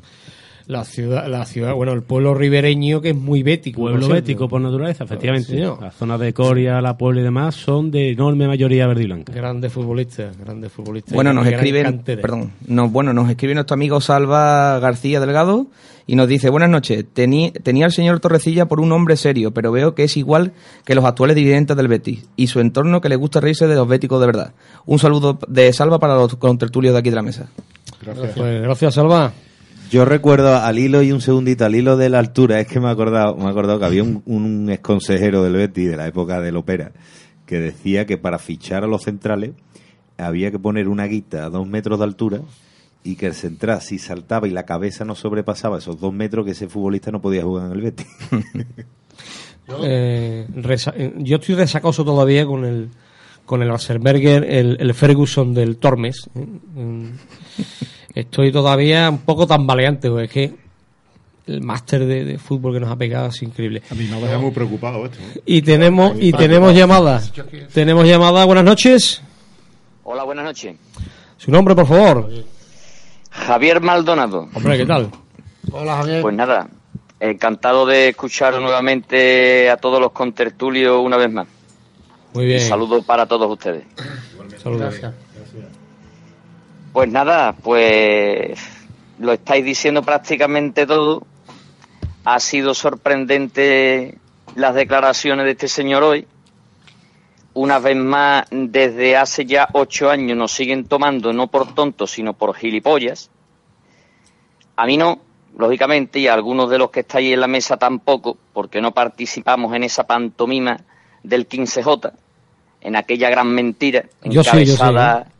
La ciudad, la ciudad, bueno, el pueblo ribereño que es muy bético. Pueblo por bético por naturaleza, efectivamente. Sí, señor. Las zonas de Coria, La Puebla y demás son de enorme mayoría verde y blanca. Grandes futbolistas, grandes futbolistas. Bueno, Y nos perdón, nos, bueno, nos escribe nuestro amigo Salva García Delgado y nos dice, buenas noches, Tení- tenía al señor Torrecilla por un hombre serio, pero veo que es igual que los actuales dirigentes del Betis y su entorno que le gusta reírse de los béticos de verdad. Un saludo de Salva para los contertulios de aquí de la mesa. Pues gracias, Salva. Yo recuerdo al hilo y un segundito, al hilo de la altura, es que me he acordado, me he acordado que había un, un exconsejero del Betis de la época del Opera que decía que para fichar a los centrales había que poner una guita a dos metros de altura y que el central si saltaba y la cabeza no sobrepasaba esos dos metros que ese futbolista no podía jugar en el Betis. Eh, eh, yo estoy resacoso todavía con el con el Asperger, el, el Ferguson del Tormes. eh. Estoy todavía un poco tambaleante, porque es que el máster de, de fútbol que nos ha pegado es increíble. A mí me deja muy preocupado esto. ¿eh? Y tenemos y tenemos llamadas. Tenemos llamada. Buenas noches. Hola, buenas noches. Su nombre, por favor. Javier Maldonado. Hombre, ¿qué tal? Hola, Javier. Pues nada, encantado de escuchar nuevamente a todos los contertulios una vez más. Muy bien. Un saludo para todos ustedes. Saludos. Pues nada, pues lo estáis diciendo prácticamente todo. Ha sido sorprendente las declaraciones de este señor hoy. Una vez más, desde hace ya ocho años nos siguen tomando no por tontos, sino por gilipollas. A mí no, lógicamente, y a algunos de los que estáis en la mesa tampoco, porque no participamos en esa pantomima del 15J, en aquella gran mentira Yo yo encabezada ¿eh?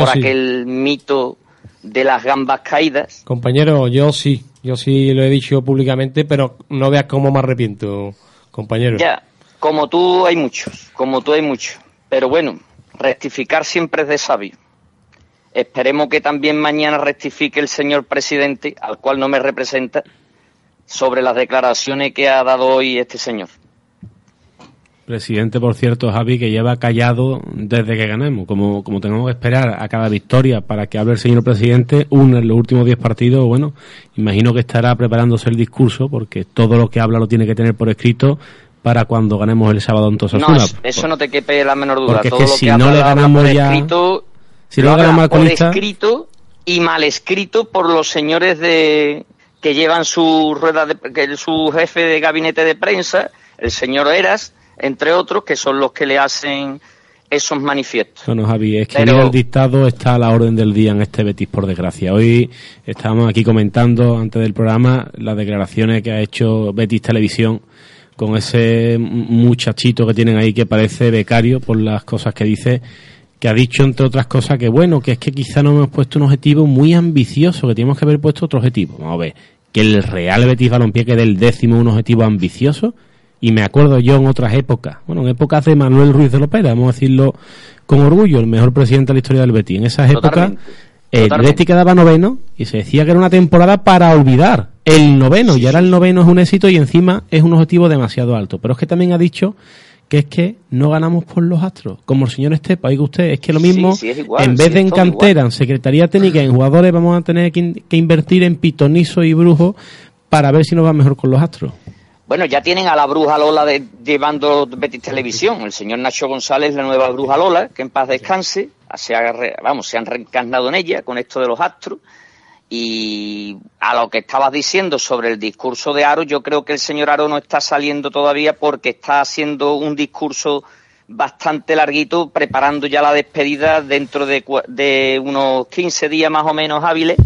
Por sí. aquel mito de las gambas caídas. Compañero, yo sí. Yo sí lo he dicho públicamente, pero no veas cómo me arrepiento, compañero. Ya, como tú hay muchos, como tú hay muchos. Pero bueno, rectificar siempre es de sabio. Esperemos que también mañana rectifique el señor presidente, al cual no me representa, sobre las declaraciones que ha dado hoy este señor. Presidente, por cierto, Javi, que lleva callado desde que ganemos. Como, como tenemos que esperar a cada victoria para que hable el señor presidente, uno en los últimos 10 partidos, bueno, imagino que estará preparándose el discurso, porque todo lo que habla lo tiene que tener por escrito para cuando ganemos el sábado en Tosasuna. es- eso no te quepe la menor duda. Porque es Todo que lo si que no habla, le ganamos por ya- escrito, si lo no ganamos por colista- escrito y mal escrito por los señores de que llevan su rueda de, que su jefe de gabinete de prensa, el señor Eras, entre otros, que son los que le hacen esos manifiestos. Bueno, Javi, es que Pero- el dictado está a la orden del día en este Betis, por desgracia. Hoy estábamos aquí comentando, antes del programa, las declaraciones que ha hecho Betis Televisión con ese muchachito que tienen ahí que parece becario por las cosas que dice, que ha dicho, entre otras cosas, que bueno, que es que quizá no hemos puesto un objetivo muy ambicioso, que tenemos que haber puesto otro objetivo. Vamos a ver, que el Real Betis Balompié quede el décimo un objetivo ambicioso, y me acuerdo yo en otras épocas, bueno, en épocas de Manuel Ruiz de Lopera, vamos a decirlo con orgullo, el mejor presidente de la historia del Betis. En esas épocas, Totalmente, el. Betis quedaba noveno y se decía que era una temporada para olvidar el noveno, y ahora el noveno es un éxito y encima es un objetivo demasiado alto. Pero es que también ha dicho que es que no ganamos por los astros, como el señor Estepa, oiga usted, es que lo mismo, Sí, igual, en vez sí, de en cantera, en secretaría técnica, en jugadores, vamos a tener que, in- que invertir en pitonizo y brujo para ver si nos va mejor con los astros. Bueno, ya tienen a la bruja Lola de, llevando Betis Televisión, el señor Nacho González, la nueva bruja Lola, que en paz descanse, se, ha re- vamos, se han reencarnado en ella con esto de los astros. Y a lo que estabas diciendo sobre el discurso de Aro, yo creo que el señor Aro no está saliendo todavía porque está haciendo un discurso bastante larguito, preparando ya la despedida dentro de, de unos 15 días más o menos hábiles,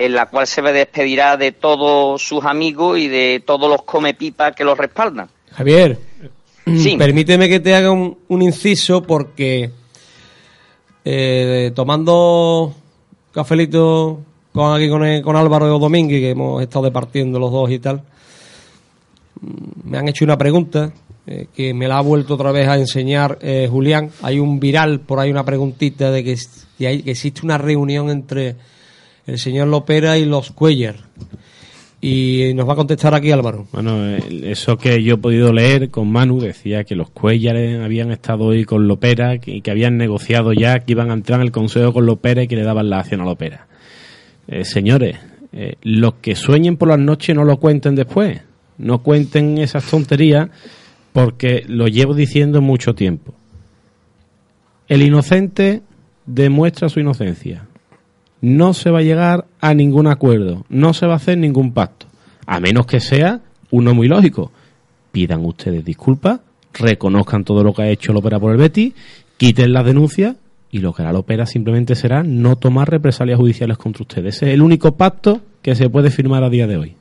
en la cual se despedirá de todos sus amigos y de todos los comepipas que los respaldan. Javier, Sí. permíteme que te haga un, un inciso porque eh, tomando cafelito con aquí con, el- con Álvaro Domínguez, que hemos estado departiendo los dos y tal, me han hecho una pregunta eh, que me la ha vuelto otra vez a enseñar eh, Julián. Hay un viral, por ahí una preguntita de que, es- que hay- que existe una reunión entre el señor Lopera y los Cuellar. Y nos va a contestar aquí Álvaro. Bueno, eso que yo he podido leer con Manu decía que los Cuellares habían estado hoy con Lopera y que habían negociado ya que iban a entrar en el consejo con Lopera y que le daban la acción a Lopera. Eh, señores, eh, los que sueñen por las noches no lo cuenten después. No cuenten esas tonterías porque lo llevo diciendo mucho tiempo. El inocente demuestra su inocencia. No se va a llegar a ningún acuerdo, no se va a hacer ningún pacto, a menos que sea uno muy lógico. Pidan ustedes disculpas, reconozcan todo lo que ha hecho el Opera por el Betty, quiten las denuncias y lo que hará el Opera simplemente será no tomar represalias judiciales contra ustedes. Ese es el único pacto que se puede firmar a día de hoy.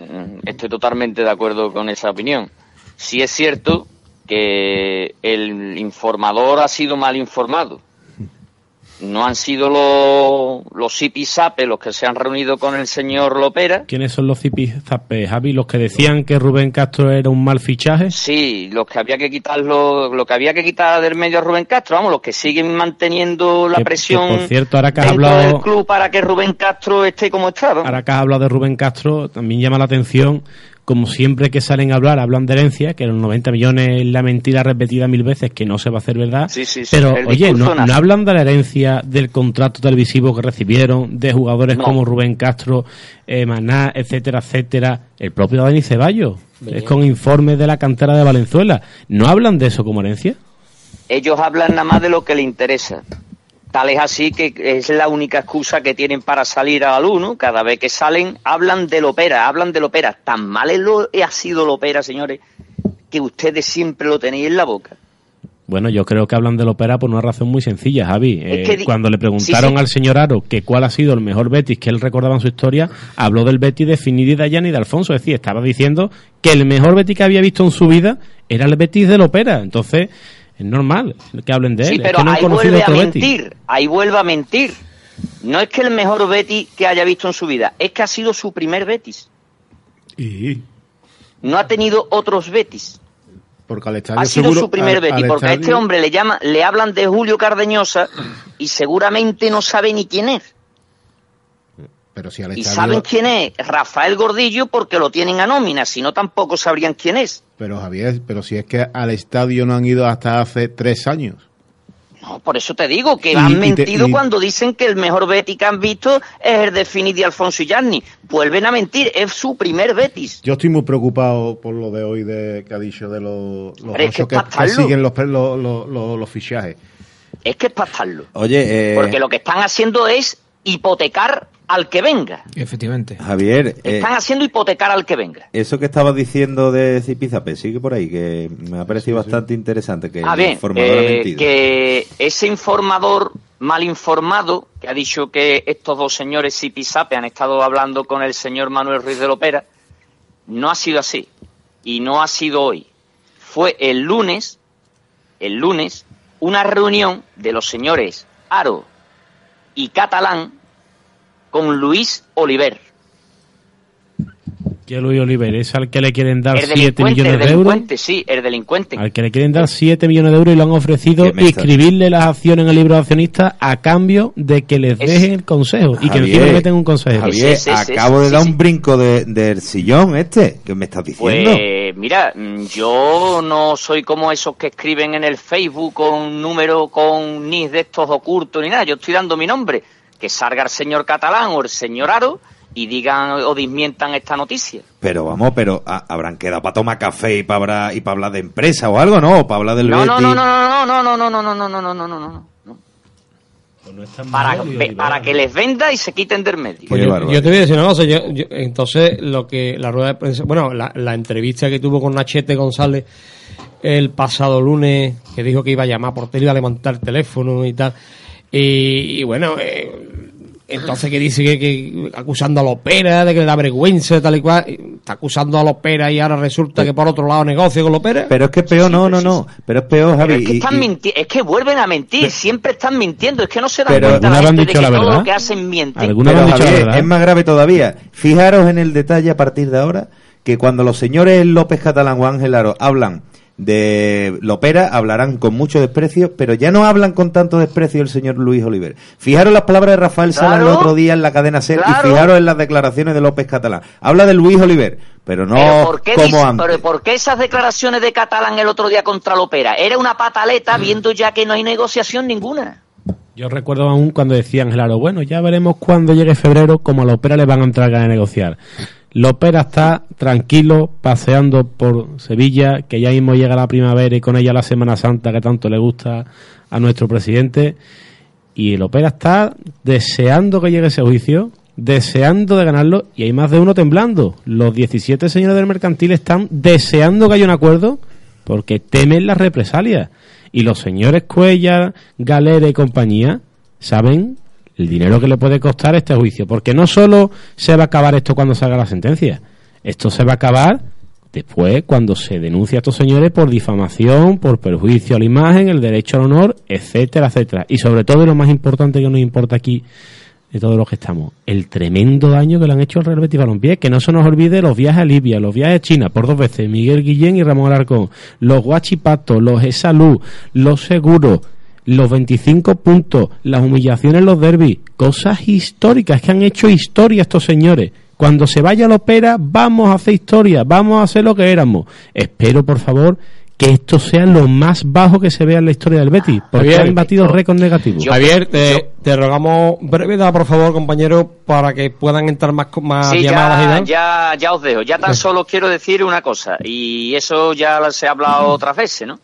Mm, Estoy totalmente de acuerdo con esa opinión. Sí es cierto que el informador ha sido mal informado. No han sido los, los zipizape los que se han reunido con el señor Lopera. ¿Quiénes son los zipizapes, Javi? ¿Los que decían que Rubén Castro era un mal fichaje? Sí, los que había que quitarlo, lo que había que quitar del medio a Rubén Castro, vamos, los que siguen manteniendo la Que- que, presión por cierto, ahora que has hablado- del club para que Rubén Castro esté como está. vamos. Ahora que has hablado de Rubén Castro, también llama la atención, como siempre que salen a hablar, hablan de herencia, que los 90 millones es la mentira repetida mil veces, que no se va a hacer verdad. Sí, sí, sí, Pero, oye, no, hablan de la herencia del contrato televisivo que recibieron, de jugadores No. como Rubén Castro, eh, Maná, etcétera, etcétera. El propio Dani Ceballos, es con informes de la cantera de Valenzuela. ¿No hablan de eso como herencia? Ellos hablan nada más de lo que les interesa. Tal es así que es la única excusa que tienen para salir a la luz, ¿no? Cada vez que salen, hablan del ópera, hablan del ópera. Tan mal es lo, ha sido el ópera, señores, que ustedes siempre lo tenéis en la boca. Bueno, yo creo que hablan del Opera por una razón muy sencilla, Javi. Es Eh, que cuando le preguntaron Sí, sí. al señor Aro que cuál ha sido el mejor Betis que él recordaba en su historia, habló del Betis de Finidi, y de Alfonso. Es decir, estaba diciendo que el mejor Betis que había visto en su vida era el Betis del Opera. Entonces, es normal que hablen de él. Sí, Es pero que no han ahí vuelve a Betis. mentir, ahí vuelve a mentir. No es que el mejor Betis que haya visto en su vida, es que ha sido su primer Betis. Y No ha tenido otros Betis. porque al estadio Ha sido seguro- su primer al- Betis, al porque a este hombre le llama, le hablan de Julio Cardeñosa y seguramente no sabe ni quién es. Pero si al Y saben quién es Rafael Gordillo porque lo tienen a nómina, si no tampoco sabrían quién es. Pero Javier, pero si es que al estadio no han ido hasta hace tres años. No, por eso te digo que Y- han y te- mentido y- cuando dicen que el mejor Betis que han visto es el de Fini de Alfonso y Yarni. Vuelven a mentir, es su primer Betis. Yo estoy muy preocupado por lo de hoy de que ha dicho de los, los Hombre, que que, es que pasarlo. siguen los, los, los, los- los fichajes. Es que es para estarlo. Oye, eh, Porque lo que están haciendo es hipotecar al que venga. Efectivamente. Javier, eh, Están haciendo hipotecar al que venga. eso que estabas diciendo de Zipizape, sigue por ahí, que me ha parecido bastante interesante, que A el ver, informador ha eh, mentido. que ese informador mal informado, que ha dicho que estos dos señores Zipizape han estado hablando con el señor Manuel Ruiz de Lopera, no ha sido así. Y no ha sido hoy. Fue el lunes, el lunes, una reunión de los señores Aro y Catalán con Luis Oliver. Que Luis Oliver es al que le quieren dar El 7 delincuente, millones el de euros. delincuente, sí, el delincuente. Al que le quieren dar 7 millones de euros y lo han ofrecido ¿Qué inscribirle las acciones en el libro de accionistas a cambio de que les dejen el consejo y que Javier, encima le meten un consejo. Javier, acabo de dar un brinco de- del sillón este, que me estás diciendo? Pues mira, mm, yo no soy como esos que escriben en el Facebook con número, con nis de estos ocultos ni nada. Yo estoy dando mi nombre. Que salga el señor Catalán o el señor Aro y digan o desmientan esta noticia. Pero vamos, pero ¿ha- habrán quedado para tomar café y para y para hablar de empresa o algo, ¿no? Para hablar del No, no, no, no, no, no, no, no, no, no, no, no, no, no, no, no. Para, para que les venda y se quiten del medio. Pues yo, te voy a decir una cosa. entonces, lo que la rueda de prensa, bueno, la, la entrevista que tuvo con Nachete González el pasado lunes, que dijo que iba a llamar por tele, iba a levantar el teléfono y tal. Y, y bueno, eh, entonces que dice que, que acusando a Lopera de que le da vergüenza, tal y cual. Está acusando a Lopera y ahora resulta que por otro lado negocio con Lopera. Pero es que es peor, no, no, no. Pero es peor, Javi. Pero es que y- están y- minti- es que vuelven a mentir, siempre están mintiendo, es que no se dan Pero cuenta la ¿alguna vez han gente de dicho que la todo verdad? lo que hacen miente. Pero, Javier, es más grave todavía. Fijaros en el detalle a partir de ahora que cuando los señores López Catalán o Ángel Aro hablan de Lopera, hablarán con mucho desprecio, pero ya no hablan con tanto desprecio el señor Luis Oliver. Fijaros las palabras de Rafael Sala el otro día en la cadena SER Claro. y fijaros en las declaraciones de López Catalán. Habla de Luis Oliver, pero no Pero ¿por qué, como dice- antes. pero ¿por qué esas declaraciones de Catalán el otro día contra Lopera? Era una pataleta viendo ya que no hay negociación ninguna. Yo recuerdo aún cuando decían, claro, bueno, ya veremos cuando llegue febrero cómo a la ópera le van a entrar a negociar. La ópera está tranquilo, paseando por Sevilla, que ya mismo llega la primavera y con ella la Semana Santa que tanto le gusta a nuestro presidente. Y el ópera está deseando que llegue ese juicio, deseando de ganarlo, y hay más de uno temblando. Los 17 señores del mercantil están deseando que haya un acuerdo porque temen las represalias. Y los señores Cuellar, Galera y compañía saben el dinero que le puede costar este juicio, porque no solo se va a acabar esto cuando salga la sentencia, esto se va a acabar después cuando se denuncia a estos señores por difamación, por perjuicio a la imagen, el derecho al honor, etcétera, etcétera. Y sobre todo, lo más importante que nos importa aquí de todos los que estamos, el tremendo daño que le han hecho al Real Betis Balompié, que no se nos olvide los viajes a Libia, los viajes a China, por dos veces, Miguel Guillén y Ramón Alarcón, los guachipatos, los e-salud, los seguros, los 25 puntos, las humillaciones en los derbis, cosas históricas que han hecho historia estos señores. Cuando se vaya a la ópera, vamos a hacer historia, vamos a hacer lo que éramos. Espero, por favor, que esto sea lo más bajo que se vea en la historia del Betis, porque Javier, han batido récord negativo. Javier, te, te rogamos brevedad, por favor, compañero, para que puedan entrar más, más Sí, llamadas y ya, ya, ya os dejo. Ya tan solo quiero decir una cosa, y eso ya se ha hablado otras veces, ¿no?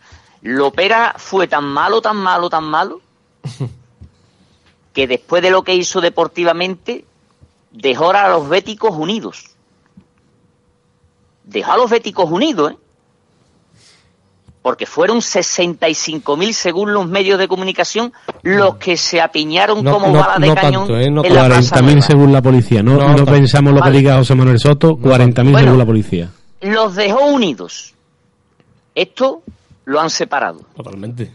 Lopera fue tan malo, tan malo, tan malo, que después de lo que hizo deportivamente, dejó a los béticos unidos. Dejó a los béticos unidos, ¿eh? Porque fueron 65.000, según los medios de comunicación, los que se apiñaron No, como no- balas de no cañón tanto, ¿eh? No en la Plaza 40.000 Nueva. según la policía. No, No no, tanto. pensamos lo que Vale. diga José Manuel Soto. 40.000 Bueno. según la policía. los dejó unidos. Esto lo han separado. Totalmente.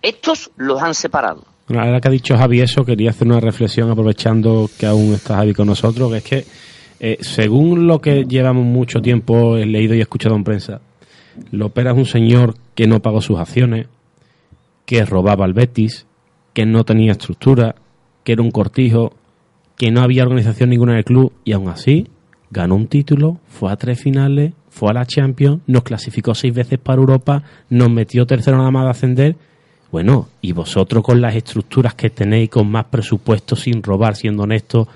Estos los han separado. Bueno, ahora que ha dicho Javi eso, quería hacer una reflexión aprovechando que aún está Javi con nosotros, que es que eh, según lo que llevamos mucho tiempo he leído y escuchado en prensa, Lopera es un señor que no pagó sus acciones, que robaba al Betis, que no tenía estructura, que era un cortijo, que no había organización ninguna en el club y aún así ganó un título, fue a tres finales, fue a la Champions, nos clasificó seis veces para Europa, nos metió tercero nada más de ascender. Bueno, y vosotros con las estructuras que tenéis, con más presupuesto, sin robar, siendo honestos,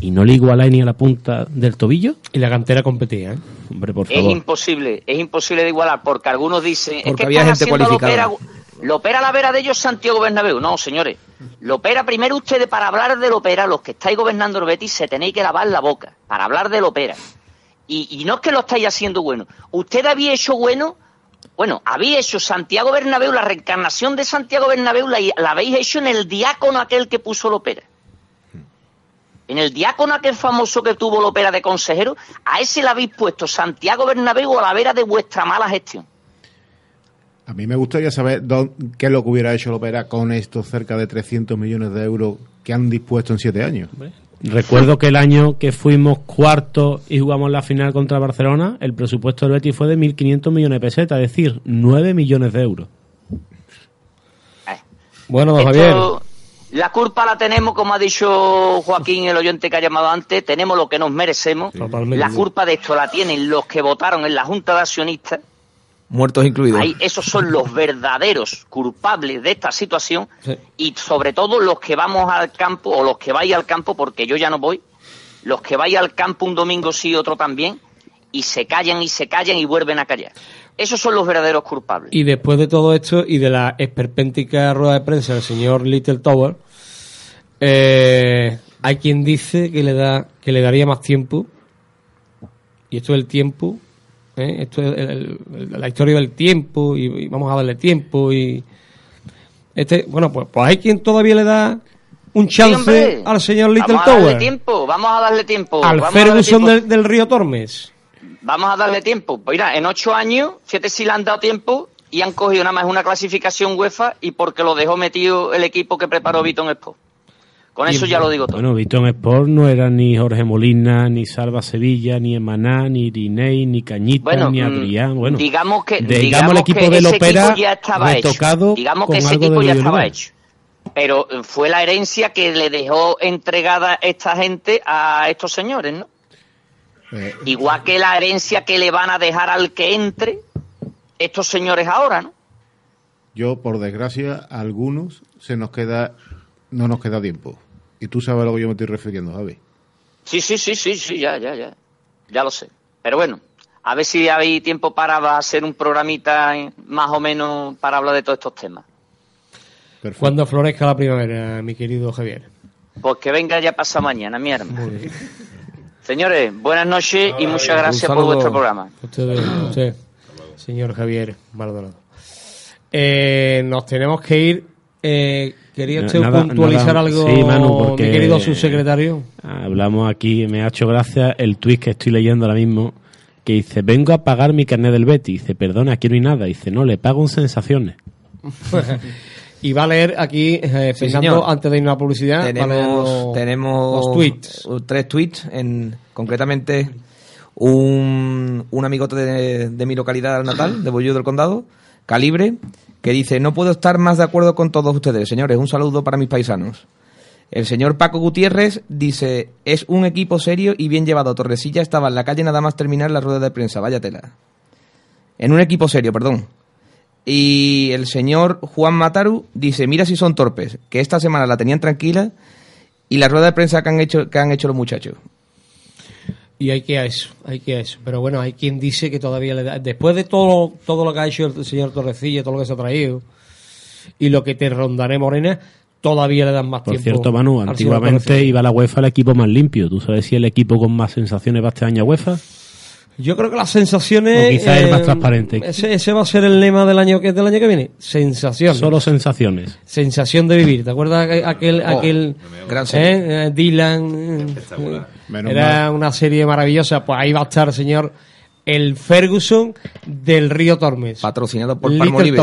y no le igualáis ni a la punta del tobillo. Y la cantera competía, ¿eh? Hombre, por Es favor. imposible, es imposible de igualar, porque algunos dicen, es Porque que había están gente cualificada. Lopera, Lopera la vera de ellos Santiago Bernabéu. No, señores. Lopera, primero ustedes para hablar de Lopera, los que estáis gobernando el Betis, se tenéis que lavar la boca para hablar de Lopera. Y, y no es que lo estáis haciendo bueno. Usted había hecho bueno, bueno, había hecho Santiago Bernabéu, la reencarnación de Santiago Bernabéu la, la habéis hecho en el diácono aquel que puso Lopera. En el diácono aquel famoso que tuvo Lopera de consejero, a ese le habéis puesto Santiago Bernabéu a la vera de vuestra mala gestión. A mí me gustaría saber dó- qué es lo que hubiera hecho Lopera con estos cerca de 300 millones de euros que han dispuesto en siete años. Recuerdo que el año que fuimos cuarto y jugamos la final contra Barcelona, el presupuesto del Betis fue de 1.500 millones de pesetas, es decir, 9 millones de euros. Bueno, don Esto, Javier. La culpa la tenemos, como ha dicho Joaquín, el oyente que ha llamado antes, tenemos lo que nos merecemos. Totalmente. La culpa de esto la tienen los que votaron en la Junta de Accionistas. Muertos incluidos. Ahí, esos son los verdaderos culpables de esta situación y sobre todo los que vamos al campo o los que vais al campo, porque yo ya no voy, los que vais al campo un domingo sí, otro también, y se callan y se callan y vuelven a callar. Esos son los verdaderos culpables. Y después de todo esto y de la esperpéntica rueda de prensa del señor Little Tower, eh, hay quien dice que le da que le daría más tiempo. Y esto del tiempo, ¿eh? esto es el- el- la historia del tiempo y, y vamos a darle tiempo y este, bueno, pues, pues hay quien todavía le da un chance al señor Little Vamos a darle Tower, tiempo, vamos a darle tiempo. al vamos Ferguson tiempo. del, del Río Tormes. Vamos a darle tiempo. Pues mira, en ocho años, siete sí le han dado tiempo y han cogido nada más una clasificación UEFA y porque lo dejó metido el equipo que preparó Viton Expo. Con eso ya lo digo todo. Bueno, Vitón Sport no era ni Jorge Molina, ni Salva Sevilla, ni Emaná, ni Irinei, ni Cañita, Bueno, ni mm, Adrián. Bueno, digamos que, digamos digamos el equipo que de ese Lopera equipo ya estaba hecho. Digamos con que ese algo equipo ya estaba hecho. Pero eh, fue la herencia que le dejó entregada esta gente a estos señores, ¿no? Eh, Igual que la herencia que le van a dejar al que entre estos señores ahora, ¿no? Yo, por desgracia, a algunos se nos queda, no nos queda tiempo. Y tú sabes a lo que yo me estoy refiriendo, Javi. Sí, sí, sí, sí, sí, ya, ya, ya. Ya lo sé. Pero bueno, a ver si habéis tiempo para hacer un programita más o menos para hablar de todos estos temas. Cuando florezca la primavera, mi querido Javier. Pues que venga ya pasa mañana, mi hermano. Señores, buenas noches y muchas gracias por vuestro programa. Usted, usted, señor Javier Maldonado. Eh, nos tenemos que ir. Eh, ¿Quería usted Nada- puntualizar nada- algo, sí, Manu, porque mi querido subsecretario? Hablamos aquí, me ha hecho gracia el tuit que estoy leyendo ahora mismo, que dice, vengo a pagar mi carnet del Betty. Dice, perdona, aquí no hay nada. Dice, no, le pago en sensaciones. y va a leer aquí, eh, pensando antes de irnos a publicidad, va a leer tenemos, los- tenemos los tweets. tres tweets, en, concretamente un, un amigote de, de mi localidad natal, de Bollú del Condado, Calibre, que dice, no puedo estar más de acuerdo con todos ustedes, señores, un saludo para mis paisanos. El señor Paco Gutiérrez dice, es un equipo serio y bien llevado. Torresilla estaba en la calle nada más terminar la rueda de prensa, vaya tela. En un equipo serio, perdón. Y el señor Juan Mataru dice, mira si son torpes, que esta semana la tenían tranquila y la rueda de prensa que han hecho, que han hecho los muchachos. Y hay que a eso, hay que a eso. Pero bueno, hay quien dice que todavía le da. Después de todo, todo lo que ha hecho el señor Torrecilla, todo lo que se ha traído, y lo que te rondaré Morena, todavía le dan más Por tiempo. cierto, Manu, antiguamente iba la UEFA el equipo más limpio. ¿Tú sabes si el equipo con más sensaciones va este año a UEFA? Yo creo que las sensaciones. O quizá el más eh, transparente. Ese, ese va a ser el lema del año que del año que viene. Sensaciones. Solo sensaciones. Sensación de vivir. ¿Te acuerdas aquel, aquel, Oh, aquel gran eh, eh, Dylan? Menos Era mal. una serie maravillosa. Pues ahí va a estar, señor, el Ferguson del Río Tormes. Patrocinado por Palmolive.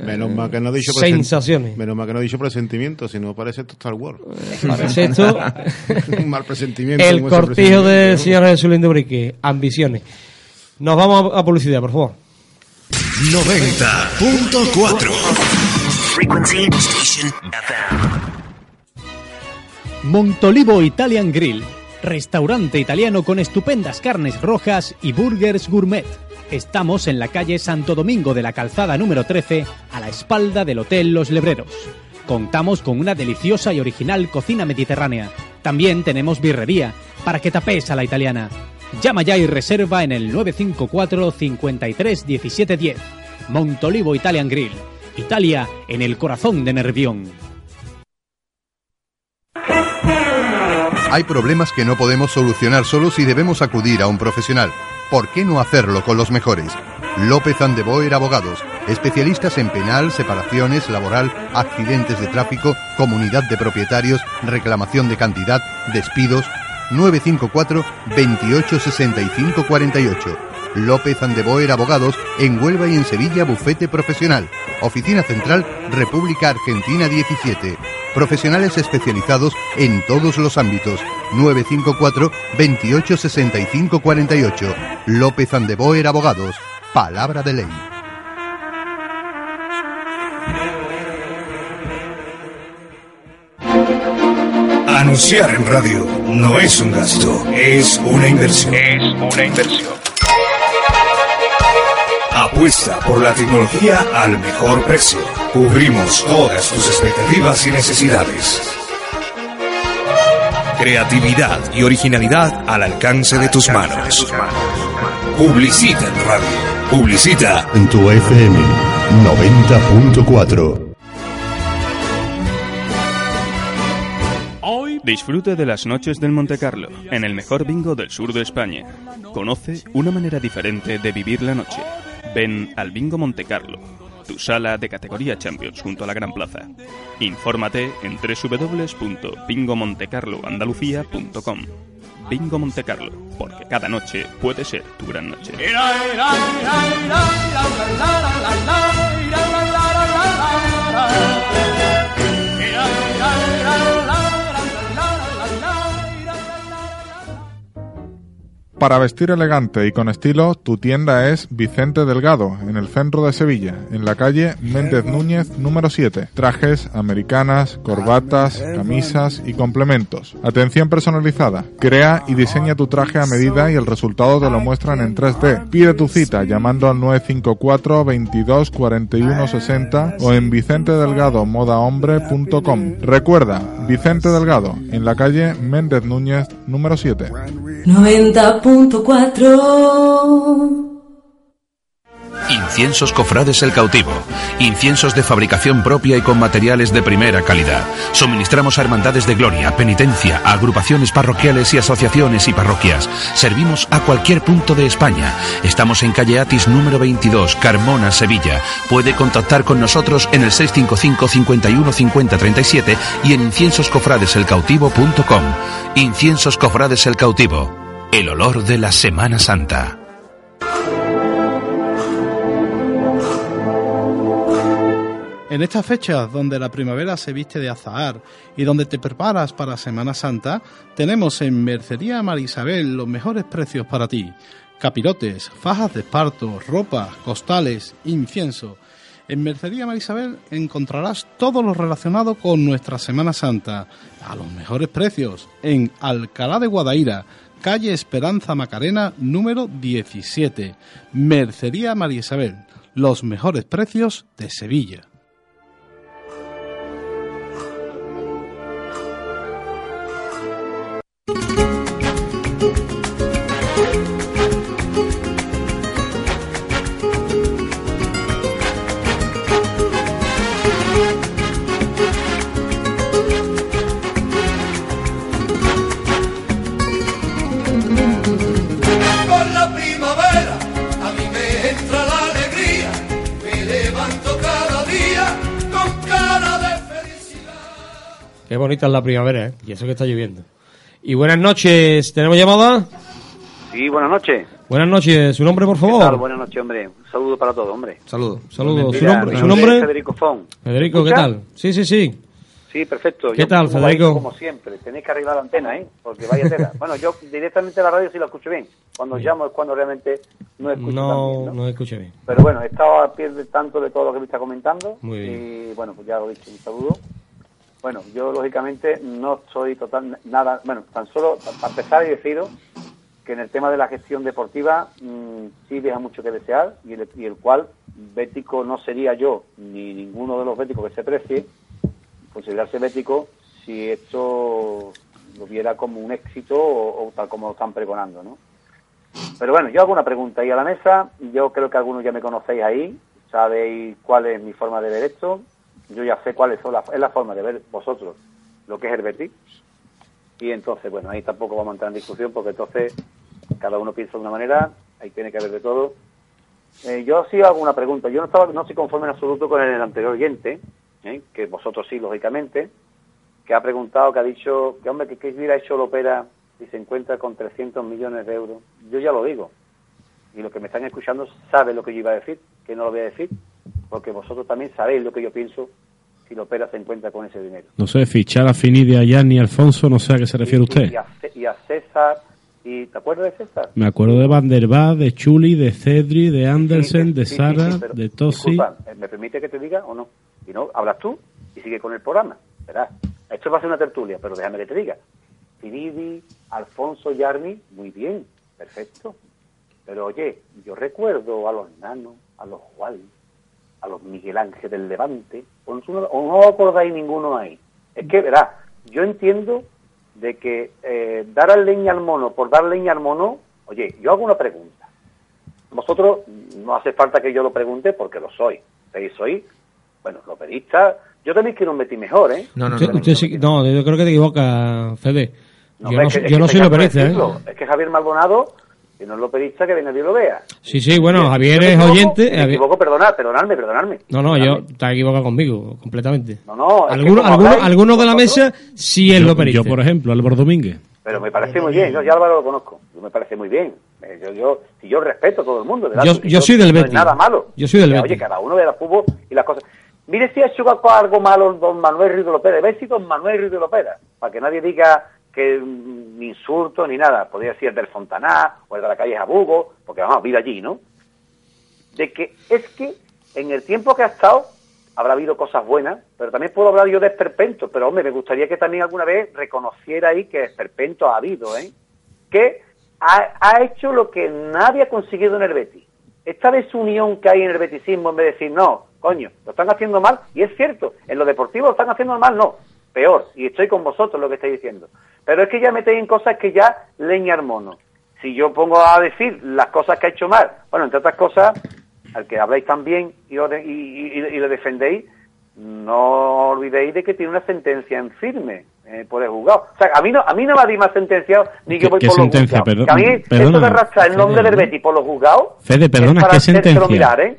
Menos mal que no ha dicho Sensaciones. Menos mal que no ha dicho presentimiento, sino parece esto Star Wars. Parece esto Un mal presentimiento. el cortijo del señor Jesús Brique. Ambiciones. Nos vamos a, a publicidad, por favor. 90.4 Frequency Station FM. Montolivo Italian Grill, restaurante italiano con estupendas carnes rojas y burgers gourmet. Estamos en la calle Santo Domingo de la Calzada número 13, a la espalda del Hotel Los Lebreros. Contamos con una deliciosa y original cocina mediterránea. También tenemos birrería, para que tapes a la italiana. Llama ya y reserva en el 954 53 17 10. Montolivo Italian Grill. Italia en el corazón de Nervión. Hay problemas que no podemos solucionar solos y debemos acudir a un profesional. ¿Por qué no hacerlo con los mejores? López Andeboer Abogados, especialistas en penal, separaciones, laboral, accidentes de tráfico, comunidad de propietarios, reclamación de cantidad, despidos. 954 28 65 48. López Andeboer Abogados en Huelva y en Sevilla Bufete Profesional. Oficina Central República Argentina 17. Profesionales especializados en todos los ámbitos. 954 28 65 48. López Andeboer Abogados. Palabra de ley. Anunciar en radio no es un gasto, es una inversión. Es una inversión. Apuesta por la tecnología al mejor precio. Cubrimos todas tus expectativas y necesidades. Creatividad y originalidad al alcance de tus manos. Publicita en radio. Publicita En tu FM 90.4. Disfrute de las noches del Monte Carlo, en el mejor bingo del sur de España. Conoce una manera diferente de vivir la noche. Ven al Bingo Monte Carlo, tu sala de categoría Champions junto a la Gran Plaza. Infórmate en www.bingomontecarloandalucía.com. Bingo Monte Carlo, porque cada noche puede ser tu gran noche. Para vestir elegante y con estilo, tu tienda es Vicente Delgado, en el centro de Sevilla, en la calle Méndez Núñez número 7. Trajes, americanas, corbatas, camisas y complementos. Atención personalizada. Crea y diseña tu traje a medida y el resultado te lo muestran en 3D. Pide tu cita llamando al 954 22 41 60 o en vicentedelgadomodahombre.com. Recuerda, Vicente Delgado, en la calle Méndez Núñez número 7. 90.4 Inciensos Cofrades El Cautivo. Inciensos de fabricación propia y con materiales de primera calidad. Suministramos a hermandades de gloria, penitencia, agrupaciones parroquiales y asociaciones y parroquias. Servimos a cualquier punto de España. Estamos en calle Atis número 22, Carmona, Sevilla. Puede contactar con nosotros en el 655 51 50 37 y en inciensoscofradeselcautivo.com. Inciensos Cofrades El Cautivo. El olor de la Semana Santa. En estas fechas donde la primavera se viste de azahar y donde te preparas para Semana Santa, tenemos en Mercería Marisabel los mejores precios para ti. Capirotes, fajas de esparto, ropa, costales, incienso. En Mercería Marisabel encontrarás todo lo relacionado con nuestra Semana Santa a los mejores precios en Alcalá de Guadaira, calle Esperanza Macarena número 17. Mercería Marisabel, los mejores precios de Sevilla. Qué bonita es la primavera, ¿eh? Y eso que está lloviendo. Y buenas noches, ¿tenemos llamada? Sí, buenas noches. Buenas noches, ¿su nombre, por ¿Qué tal? favor? Buenas noches, hombre. Un saludo para todos, hombre. Saludos. Saludos. ¿Su Mira, nombre? ¿Su nombre Federico Fon. Federico, ¿qué tal? Sí, sí, sí. Sí, perfecto. ¿Qué tal, Federico? Como siempre, tenéis que arreglar la antena, ¿eh? Porque vaya tela. bueno, yo directamente la radio sí la escucho bien. Cuando llamo es cuando realmente no escucho tan No, bien, ¿no? no escuché bien. Pero bueno, he estado a pie de tanto de todo lo que me está comentando. Muy Y bueno, pues ya lo he dicho, un saludo. Bueno, yo lógicamente no soy total, nada, bueno, tan solo para empezar y deciros que en el tema de la gestión deportiva mm, sí deja mucho que desear y el, cual bético no sería yo ni ninguno de los béticos que se precie considerarse bético si esto lo viera como un éxito o, o tal como lo están pregonando, ¿no? Pero bueno, yo hago una pregunta ahí a la mesa. Yo creo que algunos ya me conocéis ahí, sabéis cuál es mi forma de ver esto. Yo ya sé cuál es la, es la forma de ver vosotros lo que es el Betis. Y entonces, bueno, ahí tampoco vamos a entrar en discusión porque entonces cada uno piensa de una manera, ahí tiene que haber de todo. Eh, yo sí hago una pregunta. Yo no, estaba, no estoy conforme en absoluto con el anterior oyente, ¿eh? que vosotros sí, lógicamente, que ha preguntado, que ha dicho que, hombre, que qué hubiera hecho Lopera si se encuentra con 300 millones de euros. Yo ya lo digo. Y los que me están escuchando saben lo que yo iba a decir, que no lo voy a decir, porque vosotros también sabéis lo que yo pienso si Lopera se encuentra con ese dinero. No sé, fichar a Finidi, a Gianni, a Alfonso, no sé a qué se refiere usted. Y a, Ce- y a César, y ¿te acuerdas de César? Me acuerdo de Van der de Chuli, de Cedri, de Andersen, de Sí, sí, Sara, sí, de Tosi. disculpa, ¿eh, ¿me permite que te diga o no? Si no, hablas tú y sigue con el programa, verás. Esto va a ser una tertulia, pero déjame que te diga. Finidi, Alfonso Yarni, muy bien, perfecto. Pero oye, yo recuerdo a los nanos, a los Juan, a los Miguel Ángel del Levante, o no, o no acordáis ninguno ahí. Es que, verás, yo entiendo de que eh, dar al leña al mono por dar leña al mono, oye, yo hago una pregunta. Vosotros no hace falta que yo lo pregunte porque lo soy. Ustedes soy, bueno, los periodistas. Yo también quiero meter mejor, ¿eh? Usted- usted sí- no, yo creo que te equivocas, Fede. No, yo no, es que- yo es no que soy que loperista, ¿eh? Es que Javier Maldonado, que no es loperista, que venga Dios lo vea. Sí, sí, bueno, Javier Yo me es equivoco, oyente. Me Javier- equivoco, perdonad, perdonadme, perdonadme. No, no, yo te equivocado conmigo, completamente. No, no, es que Algunos, habláis algunos de la mesa sí es yo, loperista. yo, por ejemplo, Álvaro Domínguez. Pero me parece muy bien, yo ya Álvaro lo conozco, yo me parece muy bien. Eh, Yo, yo, si yo respeto a todo el mundo, ¿verdad? Yo- yo soy del no es Betis. nada malo. Yo soy del Betis. Oye, cada uno ve el fútbol y las cosas. Mire si ha hecho algo malo don Manuel Ruiz de Lopera, ve si don Manuel Ruiz de Lopera, para que nadie diga que ni insulto ni nada, podría ser el del Fontaná o el de la calle Jabugo, porque vamos, vive allí, ¿no? De que es que en el tiempo que ha estado habrá habido cosas buenas, pero también puedo hablar yo de esperpento, pero hombre, me gustaría que también alguna vez reconociera ahí que esperpento ha habido, ¿eh? Que ha, ha hecho lo que nadie ha conseguido en el Betis. Esta desunión que hay en el betisismo en vez de decir, no, coño, lo están haciendo mal, y es cierto, en lo deportivo lo están haciendo mal, no, peor, y estoy con vosotros lo que estáis diciendo. Pero es que ya metéis en cosas que ya leña al mono. Si yo pongo a decir las cosas que ha hecho mal, bueno, entre otras cosas, al que habláis también y, lo de- y, y- y lo defendéis, no olvidéis de que tiene una sentencia en firme eh, por el juzgado. O sea, a mí no, a mí no me ha dicho más sentenciado ni que ¿Qué- voy por los sentencia? juzgados. Perdón- que a mí esto perdona, de arrastrar el nombre Fede, del Betis por los juzgados Fede, perdona, es para ¿qué sentencia? mirar, ¿eh?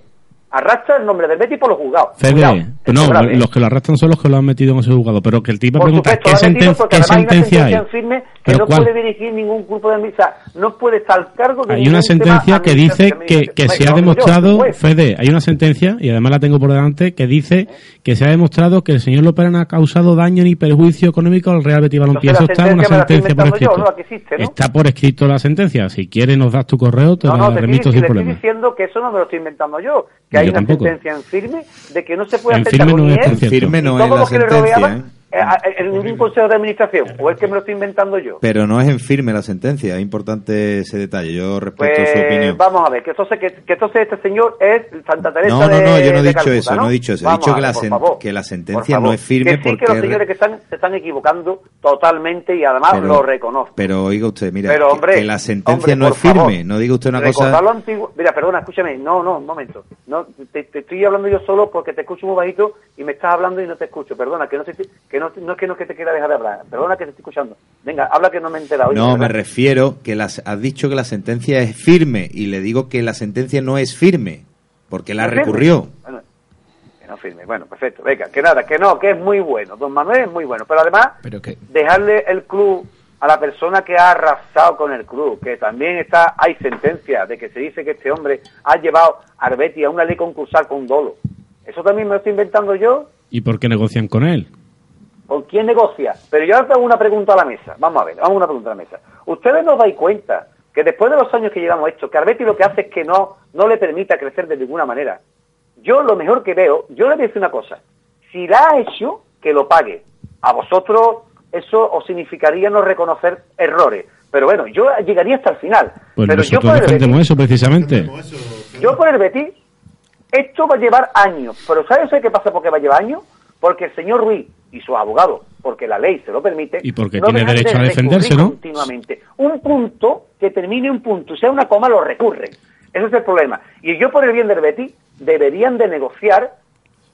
Arrastra el nombre del Betis por los juzgados. Fede, Cuidado, no, los que lo arrastran son los que lo han metido en ese juzgado, pero que el tipo pregunta supuesto, ¿qué, senten- hay una sentencia hay? sentencia en firme que ¿Pero no cuál? puede dirigir ningún grupo de misa, no puede estar al cargo de Hay una sentencia que dice que, que se ha no, yo, demostrado. Fede, hay una sentencia, y además la tengo por delante, que dice que se ha demostrado que el señor López no ha causado daño ni perjuicio económico al Real Betis Balompié. Eso está en una sentencia por estoy escrito. yo, ¿no? Existe, ¿no? Está por escrito la sentencia. Si quieres nos das tu correo, te No, la no, te remito estoy, sin le estoy problema. diciendo que eso no me lo estoy inventando yo, que Yo hay una tampoco. sentencia en firme de que no se puede En hacer firme no ni es, por él, cierto. Firme no todos es la los que le sentencia, eh, en ningún consejo de administración, o es que me lo estoy inventando yo. Pero no es en firme la sentencia, es importante ese detalle. Yo respeto su Pues opinión. vamos a ver, que entonces, que, que entonces este señor es Santa Teresa No, no, de no, yo no he dicho Calcuta, eso, no he dicho eso. He dicho que ver, la, sen- favor. que la sentencia no es firme que sí, porque... que los es re- señores que están, se están equivocando totalmente y además Pero- lo reconozco. Pero oiga usted, mira, Pero, que- hombre, que la sentencia hombre, no es por favor, firme. No diga usted una cosa... antiguo. Mira, perdona, escúchame. No, no, un momento. No, te, te estoy hablando yo solo porque te escucho muy bajito y me estás hablando y no te escucho. Perdona, que no, que no, no es que no es que te quiera dejar de hablar. Perdona que te estoy escuchando. Venga, habla que no me he enterado. Oye, No, me ¿verdad? refiero que las, has dicho que la sentencia es firme y le digo que la sentencia no es firme porque la recurrió. Bueno, que no firme. Bueno, perfecto. Venga, que nada, que no, que es muy bueno. Don Manuel es muy bueno. Pero además, Pero que dejarle el club a la persona que ha arrasado con el club, que también está, hay sentencia de que se dice que este hombre ha llevado a Arbeti a una ley concursal con dolo. Eso también me lo estoy inventando yo. ¿Y por qué negocian con él? ¿Con quién negocia? Pero yo ahora tengo una pregunta a la mesa. Vamos a ver, vamos a una pregunta a la mesa. ¿Ustedes nos dais cuenta que después de los años que llevamos esto, que Arbeti lo que hace es que no, no le permita crecer de ninguna manera? Yo lo mejor que veo, yo le voy a decir una cosa. Si la ha hecho, que lo pague. A vosotros eso os significaría no reconocer errores. Pero bueno, yo llegaría hasta el final. Pues Pero yo por, el Betis, eso precisamente. yo por el Betis, esto va a llevar años. Pero ¿sabes qué pasa por qué va a llevar años? Porque el señor Ruiz y sus abogados, porque la ley se lo permite, Y porque no tiene derecho de a defenderse, continuamente. Un punto que termine un punto, sea una coma, lo recurren. Ese es el problema. Y yo por el bien del Betis deberían de negociar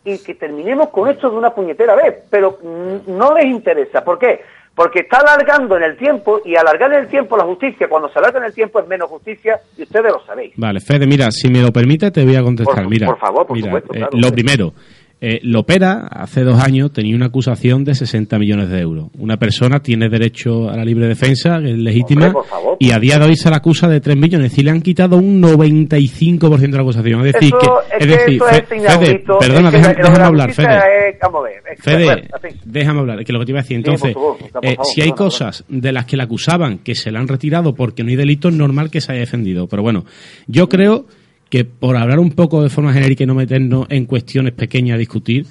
y que terminemos con esto de una puñetera vez. Pero no les interesa. ¿Por qué? Porque está alargando en el tiempo y alargar en el tiempo la justicia, cuando se alarga en el tiempo es menos justicia y ustedes lo sabéis. Vale, Fede, mira, si me lo permite te voy a contestar. Por- mira, por favor, por mira, supuesto, eh, lo primero, eh, Lopera hace dos años tenía una acusación de 60 millones de euros. Una persona tiene derecho a la libre defensa, que es legítima, Hombre, por favor. y a día de hoy se la acusa de 3 millones. Es decir, le han quitado un 95% de la acusación. Es decir, Eso que, es es que decir, Fe- es Fede, perdona, que déjame la hablar, Fede. es- Fede, bueno, déjame hablar, que lo que te iba a decir. Sí, Entonces, favor, eh, favor, si hay cosas de las que la acusaban que se la han retirado porque no hay delito, es normal que se haya defendido. Pero bueno, yo creo que por hablar un poco de forma genérica y no meternos en cuestiones pequeñas a discutir,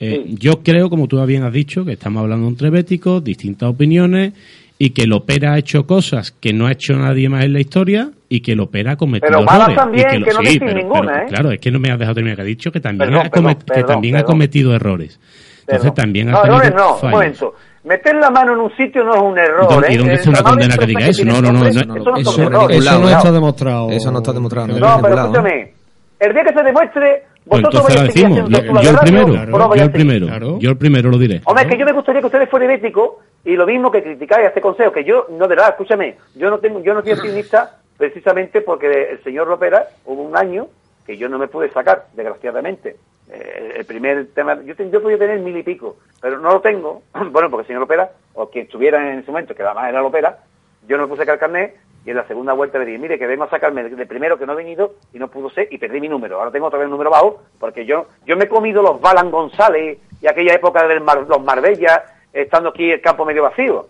eh, yo creo, como tú bien has dicho, que estamos hablando entre béticos, distintas opiniones y que Lopera ha hecho cosas que no ha hecho nadie más en la historia y que Lopera ha cometido Pero errores. también, y lo- que no sí, pero- ninguna, pero, ¿eh? Claro, es que no me has dejado terminar, que ha dicho que también, Perdón, ha, comet- perdón, que perdón, también ha cometido errores. Entonces también ha No, errores no, un fallos. momento. Meter la mano en un sitio no es un error, ¿Y dónde- ¿eh? y una condena que diga eso? No, no, no, eso no, está demostrado. Eso no está demostrado. No, pero escúchame. El día que se demuestre, Pues vosotros entonces vais lo a decimos. Yo, yo el primero, yo el primero, yo el primero lo diré. Hombre, es que yo me gustaría que ustedes fueran éticos y lo mismo que criticáis a este consejo, que yo, no, de verdad, escúchame, yo no tengo, yo no soy optimista precisamente porque el señor Ropera hubo un año que yo no me pude sacar, desgraciadamente. Eh, el primer tema, yo, yo podía tener mil y pico, pero no lo tengo, bueno, porque el señor Lopera, o quien estuviera en ese momento, que además era Lopera, yo no me puse a sacar el carnet y en la segunda vuelta le dije, mire, que vengo a sacarme de, de primero que no he venido y no pudo ser y perdí mi número. Ahora tengo otra vez un número bajo porque yo yo me he comido los Balan González y aquella época de los Marbella, estando aquí el campo medio vacío.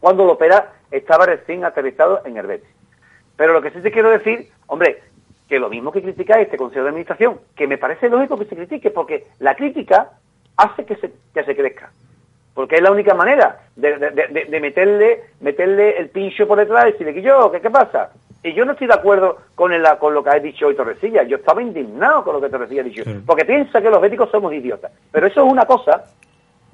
cuando Lopera estaba recién aterrizado en el Betis. Pero lo que sí te quiero decir, hombre, que lo mismo que criticáis este Consejo de Administración, que me parece lógico que se critique, porque la crítica hace que se, que se crezca. Porque es la única manera de, de- de- de meterle, meterle el pincho por detrás y decirle que yo, ¿qué, qué pasa? Y yo no estoy de acuerdo con, el- con lo que ha dicho hoy Torrecilla. Yo estaba indignado con lo que Torrecilla ha dicho. Porque piensa que los béticos somos idiotas. Pero eso es una cosa.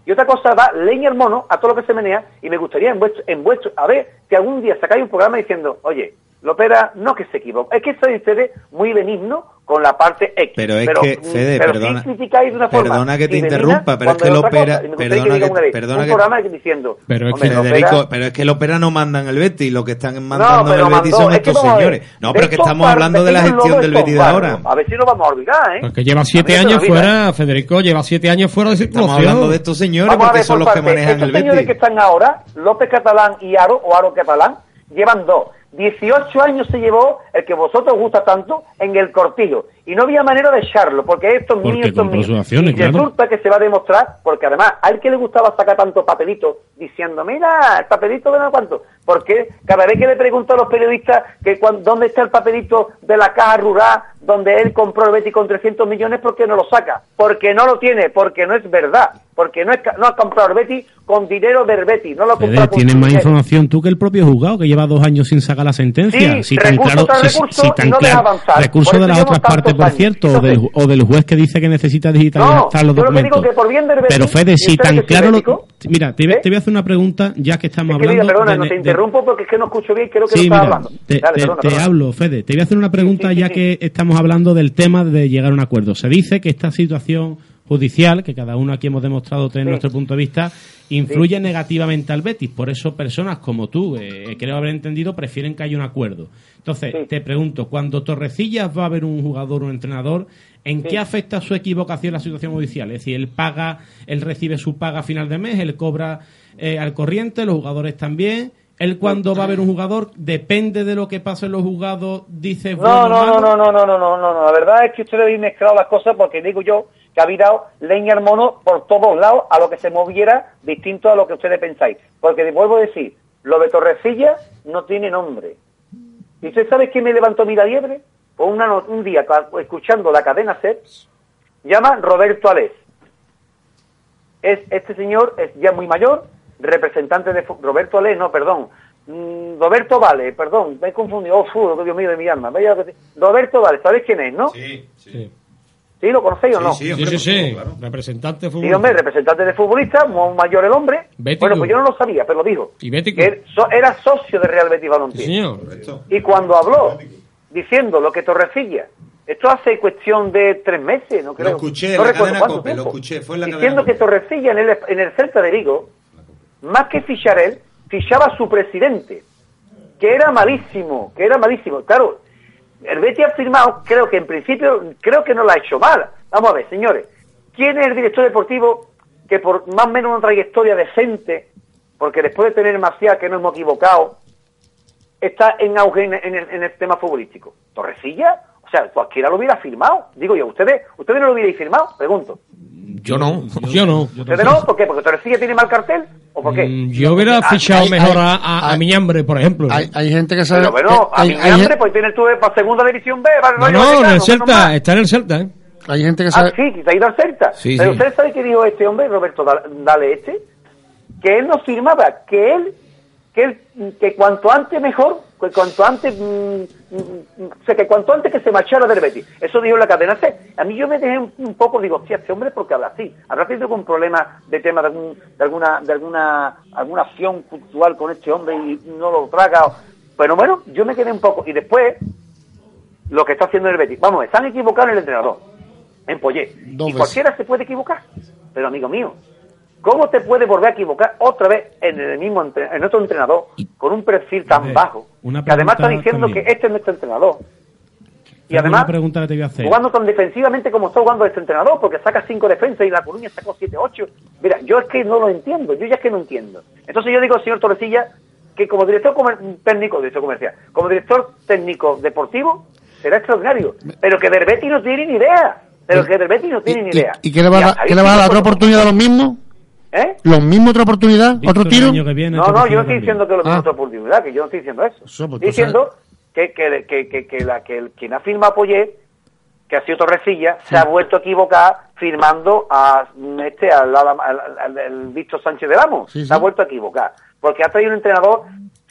Y otra cosa va leña al mono a todo lo que se menea. Y me gustaría en vuestro, en vuestro a ver, que algún día sacáis un programa diciendo, oye, Lopera no que se equivoca. Es que sois ustedes muy benigno con la parte X. Pero es que, mm, Fede, pero perdona- sí criticáis de una forma. perdona que te interrumpa, pero es que es Lopera- perdona que- vez, perdona un que- programa diciendo, Pero es hombre, que Lopera- Federico, pero es que el Opera no manda en el Betis, lo que están mandando pero en el Betis mandó, son es que estos a ver, señores. No, pero que estos estamos par- hablando de la gestión del estos Betis de ahora. A ver si no vamos a olvidar, ¿eh? Porque lleva siete años fuera, Federico, lleva siete años fuera de circulación. Estamos hablando de estos señores porque son por los que manejan Estos el señores Betis. que están ahora, López Catalán y Aro, o Aro Catalán, llevan dos. 18 años se llevó el que vosotros os gusta tanto en el cortillo. Y no había manera de echarlo, porque esto es mío, esto es compró mío. sus acciones, y claro. resulta que se va a demostrar, porque además, al que le gustaba sacar tanto papelito diciendo, mira, el papelito de no cuánto. Porque cada vez que le pregunto a los periodistas que dónde está el papelito de la caja rural donde él compró el Betis con 300 millones, ¿por qué no lo saca? Porque no lo tiene, porque no es verdad. Porque no, es, no ha comprado el Betis con dinero del Betis, no lo ha comprado con tienes más dinero. información tú que el propio juzgado, que lleva dos años sin sacar la sentencia. Sí, si tan claro, tras si- si tan no claro- avanzar. recurso Por de las otras partes, por años. cierto, o del, o del juez que dice que necesita digitalizar No, los que documentos. que Betis, Pero Fede, si tan claro lo... Mira, te, voy- ¿eh? te voy a hacer una pregunta, ya que estamos Es que, hablando... mira, perdona, de- no te de- interrumpo porque es que no escucho bien, creo que Sí, no estaba mira, hablando. te, Dale, te- perdona, te perdona. hablo, Fede. Te voy a hacer una pregunta ya que estamos hablando del tema de llegar a un acuerdo. Se dice que esta situación judicial, que cada uno aquí hemos demostrado tener nuestro punto de vista, influye negativamente al Betis. Por eso personas como tú, eh, creo haber entendido, prefieren que haya un acuerdo. Entonces, te pregunto, cuando Torrecillas va a haber un jugador o un entrenador, ¿en Sí. qué afecta su equivocación la situación judicial? Es decir, él paga, él recibe su paga a final de mes, él cobra eh, al corriente, los jugadores también. Él cuando va a haber un jugador, depende de lo que pase en los juzgados, dice No, no, no, no, no, no, no, no, no. La verdad es que ustedes habéis mezclado las cosas porque digo yo que habéis dado leña al mono por todos lados a lo que se moviera distinto a lo que ustedes pensáis. Porque vuelvo a decir, lo de Torrecilla no tiene nombre. ¿Y usted sabe quién me levantó mi la liebre? Pues una un día, escuchando la cadena SER, llama Roberto Alés. Es, este señor es ya muy mayor, representante de... Roberto Alés, no, perdón. Mm, Roberto Vale, perdón, me he confundido. Oh, fu, Dios mío de mi alma. Vaya Roberto Vale, ¿sabéis quién es, no? Sí. ¿Sí lo conocéis o no? Sí, sí, sí. Representante Sí, futbolista. hombre, representante de futbolista, mayor el hombre. Bético. Bueno, pues yo no lo sabía, pero lo dijo. Y Bético. Que era socio de Real Betis Balompié. Sí, señor. Y cuando habló, diciendo lo que Torrecilla, esto hace cuestión de tres meses, no creo. Lo escuché no la recuerdo cadena cuánto COPE, lo escuché, fue en la Diciendo cadena que Torrecilla en el, en el Celta de Vigo, más que fichar él, fichaba a su presidente, que era malísimo, que era malísimo. Claro, el Betis ha firmado, creo que en principio, creo que no lo ha hecho mal. Vamos a ver, señores, ¿quién es el director deportivo que por más o menos una trayectoria decente, porque después de tener Marcial, que no hemos equivocado, está en auge en, en el, en el tema futbolístico? ¿Torrecilla? O sea, cualquiera lo hubiera firmado. Digo yo, ¿ustedes ustedes no lo hubierais firmado? Pregunto. Yo no. Yo no. ¿Ustedes no? ¿Por qué? ¿Porque Torrecilla tiene mal cartel? ¿O por qué? Mm, Yo hubiera Ah, fichado hay- mejor hay- a, a, a Miñambre, por ejemplo. Hay, hay gente que sabe. Pero bueno, a hay, mi hay hambre, gen- pues tienes tú para segunda división B, para No, en el Celta, está en el Celta, ¿eh? hay gente que Ah, sabe. sí, que se ha ido al Celta. Sí, Pero sí. usted sabe qué dijo este hombre, Roberto Dal- Dale este, que él no firmaba, que él, que él, que cuanto antes mejor, que cuanto antes, mm, mm, o sea, que cuanto antes que se marchara del Betis. Eso dijo la cadena C. A mí yo me dejé un, un poco, digo, hostia, este hombre, porque habla así? ¿Habrá tenido algún problema de tema de, algún, de alguna, de alguna, alguna acción puntual con este hombre y no lo traga? Pero bueno, yo me quedé un poco. Y después, lo que está haciendo el Betis. Vamos, a ver, se han equivocado en el entrenador, en Poyet. Y cualquiera se puede equivocar. Pero amigo mío, ¿cómo te puede volver a equivocar otra vez en el mismo en otro entrenador con un perfil tan ver, bajo? una Que además está diciendo también. que este es nuestro entrenador. Y Tengo además, una pregunta que te voy a hacer. jugando tan defensivamente como está jugando este entrenador, porque saca cinco defensas y la Coruña sacó siete, ocho. Mira, yo es que no lo entiendo, yo ya es que no entiendo. Entonces yo digo, señor Torrecilla, que como director comer- técnico, director comercial, como director técnico deportivo, será extraordinario. Pero que Derbetti no tiene ni idea. Pero que Derbetti no tiene ni idea. ¿Y qué le va a Ya, dar, ahí qué le va a dar otra oportunidad a los mismos? ¿Eh? ¿Lo mismo otra oportunidad? ¿Otro tiro? No, no, yo no estoy diciendo que lo mismo otra oportunidad, que yo no estoy diciendo eso. pues, estoy diciendo que, que, que, que, que la, que el, quien ha firmado Poyet, que ha sido Torrecilla, se ha vuelto a equivocar firmando a este al, al, al- al- al Víctor Sánchez del Amo. Sí, sí. Se ha vuelto a equivocar. Porque ha traído un entrenador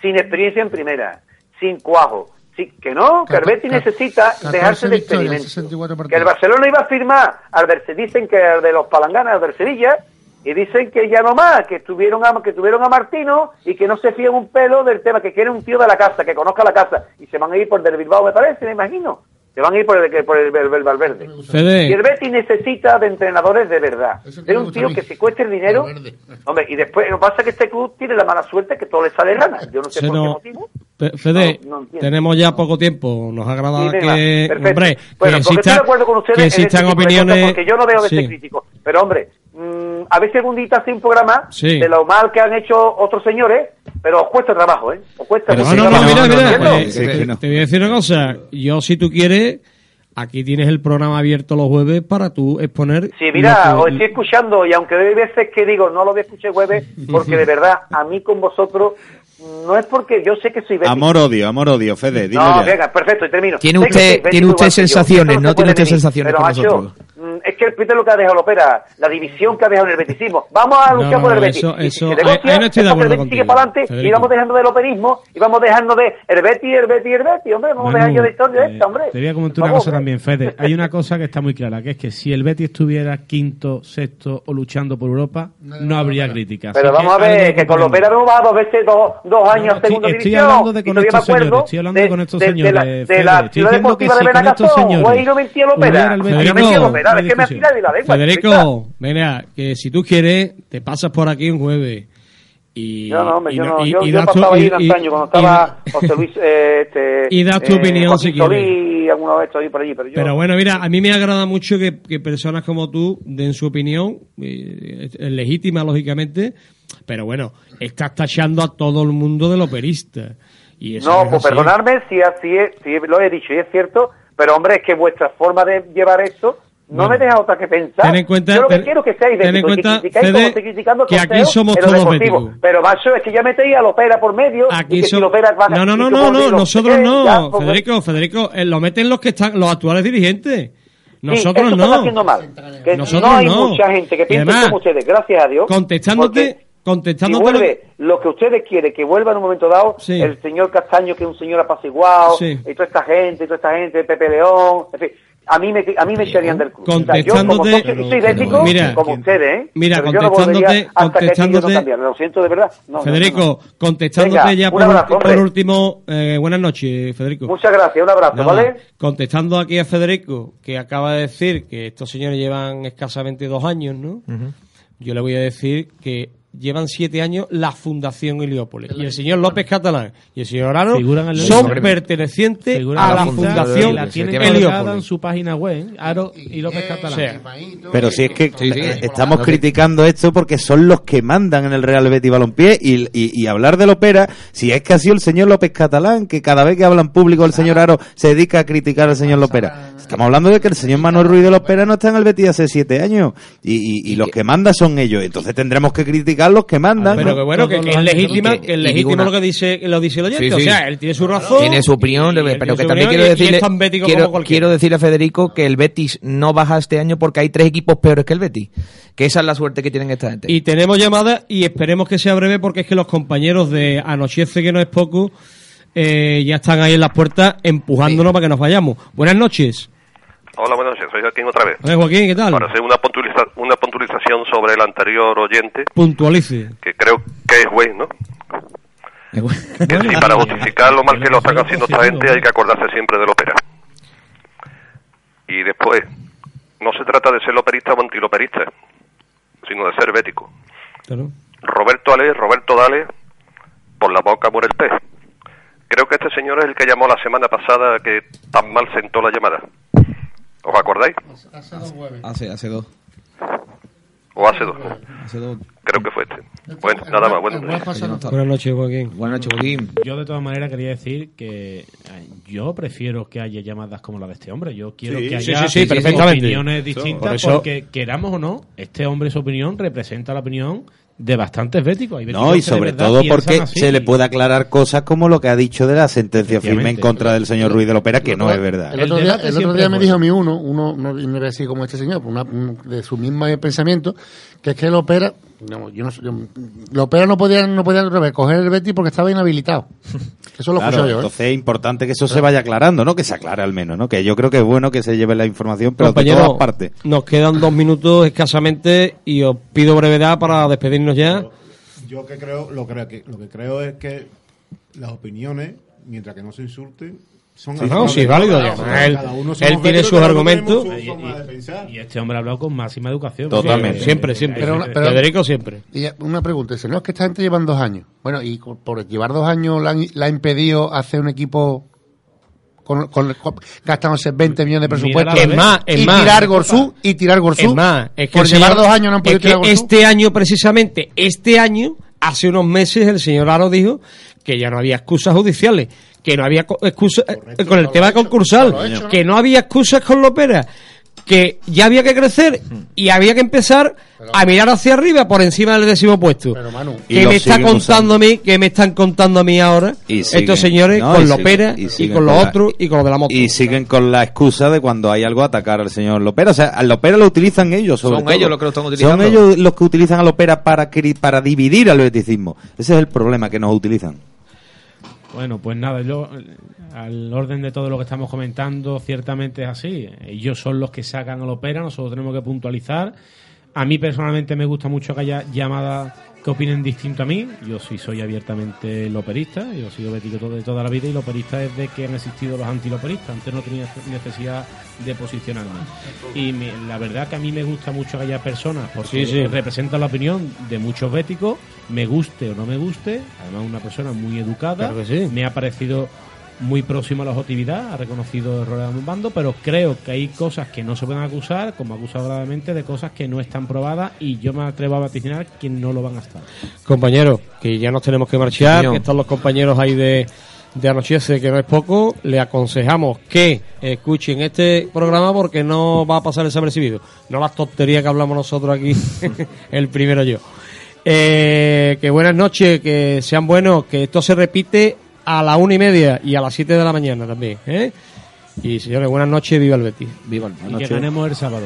sin experiencia en primera, sin cuajo. Sí, que no, que el Betis necesita 14 dejarse de. 64 Que el. Barcelona iba a firmar al Berse, dicen que al de los palanganas al del Sevilla, y dicen que ya no más, que tuvieron a, que tuvieron a Martino y que no se fían un pelo del tema, que quieren un tío de la casa, que conozca la casa, y se van a ir por el del Bilbao, me parece, me imagino. Se van a ir por el, por el, el- el Valverde. Fede. Y el Betis necesita de entrenadores de verdad. De un tío que se cueste el dinero. Hombre, y después, lo que pasa es que este club tiene la mala suerte que todo le sale gana. Yo no sé Se por nos- qué motivo. Fede, No, no tenemos ya poco tiempo. Nos agradaba Sí, que, hombre, Bueno, que porque estoy de acuerdo con ustedes que en este existan cosas, opiniones. porque yo no veo de sí. ser crítico. Pero, hombre, mm, a veces algún día hace un programa Sí. de lo mal que han hecho otros señores, pero os cuesta trabajo, ¿eh? Os cuesta Pero no, no, no, mira, mira, eh, te voy a decir una cosa. Yo, si tú quieres, aquí tienes el programa abierto los jueves para tú exponer. Sí, mira, os estoy escuchando y aunque hay veces que digo no lo voy a escuchar jueves, porque de verdad, a mí con vosotros, no es porque yo sé que soy bético. Amor-odio, amor-odio, Fede, dilo No, ya. venga, perfecto, y termino. Tiene usted- tiene usted sensaciones, no tiene usted sensaciones con nosotros. Es que el Peter lo que ha dejado la ópera, la división que ha dejado en el beticismo. Vamos a luchar no, por el Betis. eso- si eso- se negocia, ahí- ahí no estoy de acuerdo el Betis sigue para adelante y vamos dejando del operismo y vamos dejando de el Betis, el Betis, el Betis, hombre, vamos Manu, dejando de historia esta, hombre. Te voy a comentar una cosa también, Fede. Hay una cosa que está muy clara, que es que si el Betis estuviera quinto, sexto o luchando por Europa, no habría críticas. Pero Así vamos a ver, que que con. Lopera no va dos veces, dos, dos años a estoy- segunda estoy división. hablando de con estos señores, acuerdo estoy hablando con estos de, de la, señores, de la Fede. Estoy ciudad diciendo que deportiva de si con estos Benacazón, señores güey, no mentía Lopera. No mentía Federico, Lopera, es que me afila de la lengua. Federico, mira, que si tú quieres, te pasas por aquí un jueves. Y, No, no, hombre, y yo, no- no, y- yo, y yo das tu- pasaba ahí y- en y- antaño, cuando y- estaba José Luis, eh, este, Y das tu eh, opinión, si quieres. Solí, alguna vez estoy por allí, pero yo... Pero bueno, mira, a mí me agrada mucho que, que personas como tú den su opinión, eh, es legítima, lógicamente, pero bueno, estás tachando a todo el mundo del operista. Y eso No, es pues así. perdonadme si así es, si lo he dicho y es cierto, pero hombre, es que vuestra forma de llevar esto no me deja otra que pensar. ten en cuenta- Yo lo que ten- quiero es que seáis ten en que cuenta, Fede, estoy criticando que aquí somos lo todos béticos. Pero macho, es que ya metéis a Lopera por medio Aquí y que si Lopera va a No, no, no, no, no, nosotros no, ya, pues, Federico, Federico, eh, lo meten los que están, los actuales dirigentes. sí, Nosotros eso no. haciendo mal. Que Nosotros no hay no. mucha gente que además, como ustedes, gracias a Dios. Contestándote, Si contestándote. vuelve lo que ustedes quieren, que vuelva en un momento dado, Sí. el señor Castaño, que es un señor apaciguado, Sí. y toda esta gente, y toda esta gente, Pepe León, en fin, a mí me, a mí me echarían del club. O sea, yo como Contestándote- socio soy idéntico, Mira, como ustedes, ¿eh? mira, Pero yo no contestándote- hasta que aquello no contestándote- cambiara. Lo siento de verdad. No, Federico, no, no. contestándote Venga, ya un por, abrazo, por último, eh, buenas noches, Federico. Muchas gracias, un abrazo, Nada, ¿vale? Contestando aquí a Federico, que acaba de decir que estos señores llevan escasamente dos años, ¿no? Yo le voy a decir que llevan siete años la Fundación Heliópolis. Y el señor López Catalán y el señor Arano Figuran en el son pertenecientes Figuran a la lista Fundación y la tienen colgada en Heliópolis. su página web, Aro y López Catalán. O sea, Pero si es que Sí, sí. estamos criticando esto porque son los que mandan en el Real Betis Balompié y, y, y hablar del Opera, si es que ha sido el señor López Catalán, que cada vez que habla en público el señor Aro se dedica a criticar al señor Lopera. Estamos hablando de que el señor Manuel Ruiz de Lopera no está en el Betis hace siete años y, y- y los que mandan son ellos. Entonces tendremos que criticar los que mandan. Pero que bueno, que, que es legítima, que- que es legítimo lo que dice, lo dice el oyente. Sí, O sea, él tiene su razón. Tiene su opinión, pero que también quiero decirle, quiero decirle a Federico que el Betis no baja este año porque hay tres equipos peores que el Betis. Que esa es la suerte que tienen esta gente. Y tenemos llamadas y esperemos que sea breve porque es que los compañeros de Anochece, que no es poco, eh, ya están ahí en las puertas empujándonos para que nos vayamos. Buenas noches. Hola, buenas noches. Soy Joaquín otra vez. Hola, Joaquín, ¿qué tal? Para hacer una, puntualiza- una puntualización sobre el anterior oyente, Puntualice. que creo que es güey, ¿no? Que si para justificar lo mal que lo están haciendo esta gente hay que acordarse siempre del ópera. Y después, no se trata de ser operista o antiloperista, sino de ser bético. Claro. Roberto Ale, Roberto Dale, por la boca muere el pez. Creo que este señor es el que llamó la semana pasada que tan mal sentó la llamada. ¿Os acordáis? Hace, hace dos. ¿O hace dos? Hace dos. Creo que fue este. Bueno, nada más. Bueno, Buenas noches, Joaquín. Buenas noches, Joaquín. Yo de todas maneras quería decir que eh, yo prefiero que haya llamadas como la de este hombre. Yo quiero Sí, que haya sí, sí, perfectamente. opiniones distintas por eso- porque queramos o no, este hombre su opinión representa la opinión de bastantes béticos. Hay No, béticos y que de sobre todo porque así. se le puede aclarar cosas como lo que ha dicho de la sentencia firme en contra del señor Ruiz de Lopera, que no es verdad. El otro día, el otro día me dijo a mí uno, uno no, y no voy a decir como este señor, una- un- de su mismo pensamiento, que es que el opera, no, yo no sé, yo- opera no podía, no podía recoger el Betis porque estaba inhabilitado. Eso lo Claro, yo, ¿eh? entonces es importante que eso se vaya aclarando, ¿no? Que se aclare al menos, ¿no? Que yo creo que es bueno que se lleve la información, pero de todas partes. nos quedan dos minutos escasamente y os pido brevedad para despedirnos ya. Yo que creo, lo, creo que, lo que creo es que las opiniones, mientras que no se insulten, son Sí, no, sí, válido, Él- tiene sus argumentos. su Y- este hombre ha hablado con máxima educación. Totalmente. Siempre, siempre. Pero, pero- Federico siempre. Y una pregunta, dice, no, es que esta gente llevan dos años. Bueno, y por llevar dos años la ha impedido hacer un equipo con, con- con- gastándose 20 millones de presupuesto. Es más, es y más. tirar Gorsú, y tirar Gorsú. Es más, es que por llevar señor- dos años no han podido es que tirar Gorsú. este año, precisamente, este año, hace unos meses, el señor Aro dijo que ya no había excusas judiciales, que no había co- excusas eh, con el tema concursal, que no había excusas con Lopera, que ya había que crecer y había que empezar a mirar hacia arriba por encima del décimo puesto. Y que lo me está contando a mí, que me están contando a mí ahora Y siguen, estos señores ¿no? con Y Lopera siguen- y con los otros y con lo de la moto. Y siguen con la excusa de cuando hay algo atacar al señor Lopera. O sea, al Lopera lo utilizan ellos, sobre Son todo. ellos los que lo están utilizando. Son ellos los que utilizan a Lopera para, para dividir al beticismo. Ese es el problema, que nos utilizan. Bueno, pues nada, yo al orden de todo lo que estamos comentando, ciertamente es así. Ellos son los que sacan al opera, nosotros tenemos que puntualizar. A mí personalmente me gusta mucho que haya llamadas que opinen distinto a mí. Yo sí soy abiertamente loperista, yo he sido bético de toda la vida y loperista es de que han existido los antiloperistas. Antes no tenía necesidad de posicionarme. Y me- la verdad que a mí me gusta mucho que haya personas porque Sí, sí. representan la opinión de muchos béticos, me guste o no me guste. Además, una persona muy educada. Claro que sí. Me ha parecido muy próximo a la objetividad, ha reconocido errores de un bando, pero creo que hay cosas que no se pueden acusar, como ha acusado gravemente, de cosas que no están probadas y yo me atrevo a vaticinar que no lo van a estar. Compañeros, que ya nos tenemos que marchar, señor. que están los compañeros ahí de, de Anochece, que no es poco, le aconsejamos que escuchen este programa porque no va a pasar desapercibido. No las tonterías que hablamos nosotros aquí, el primero yo. Eh, que buenas noches, que sean buenos, que esto se repite a la una y media y a las siete de la mañana también. ¿eh? Y señores, buenas noches, viva el Betis. Viva el Y que ganemos el sábado.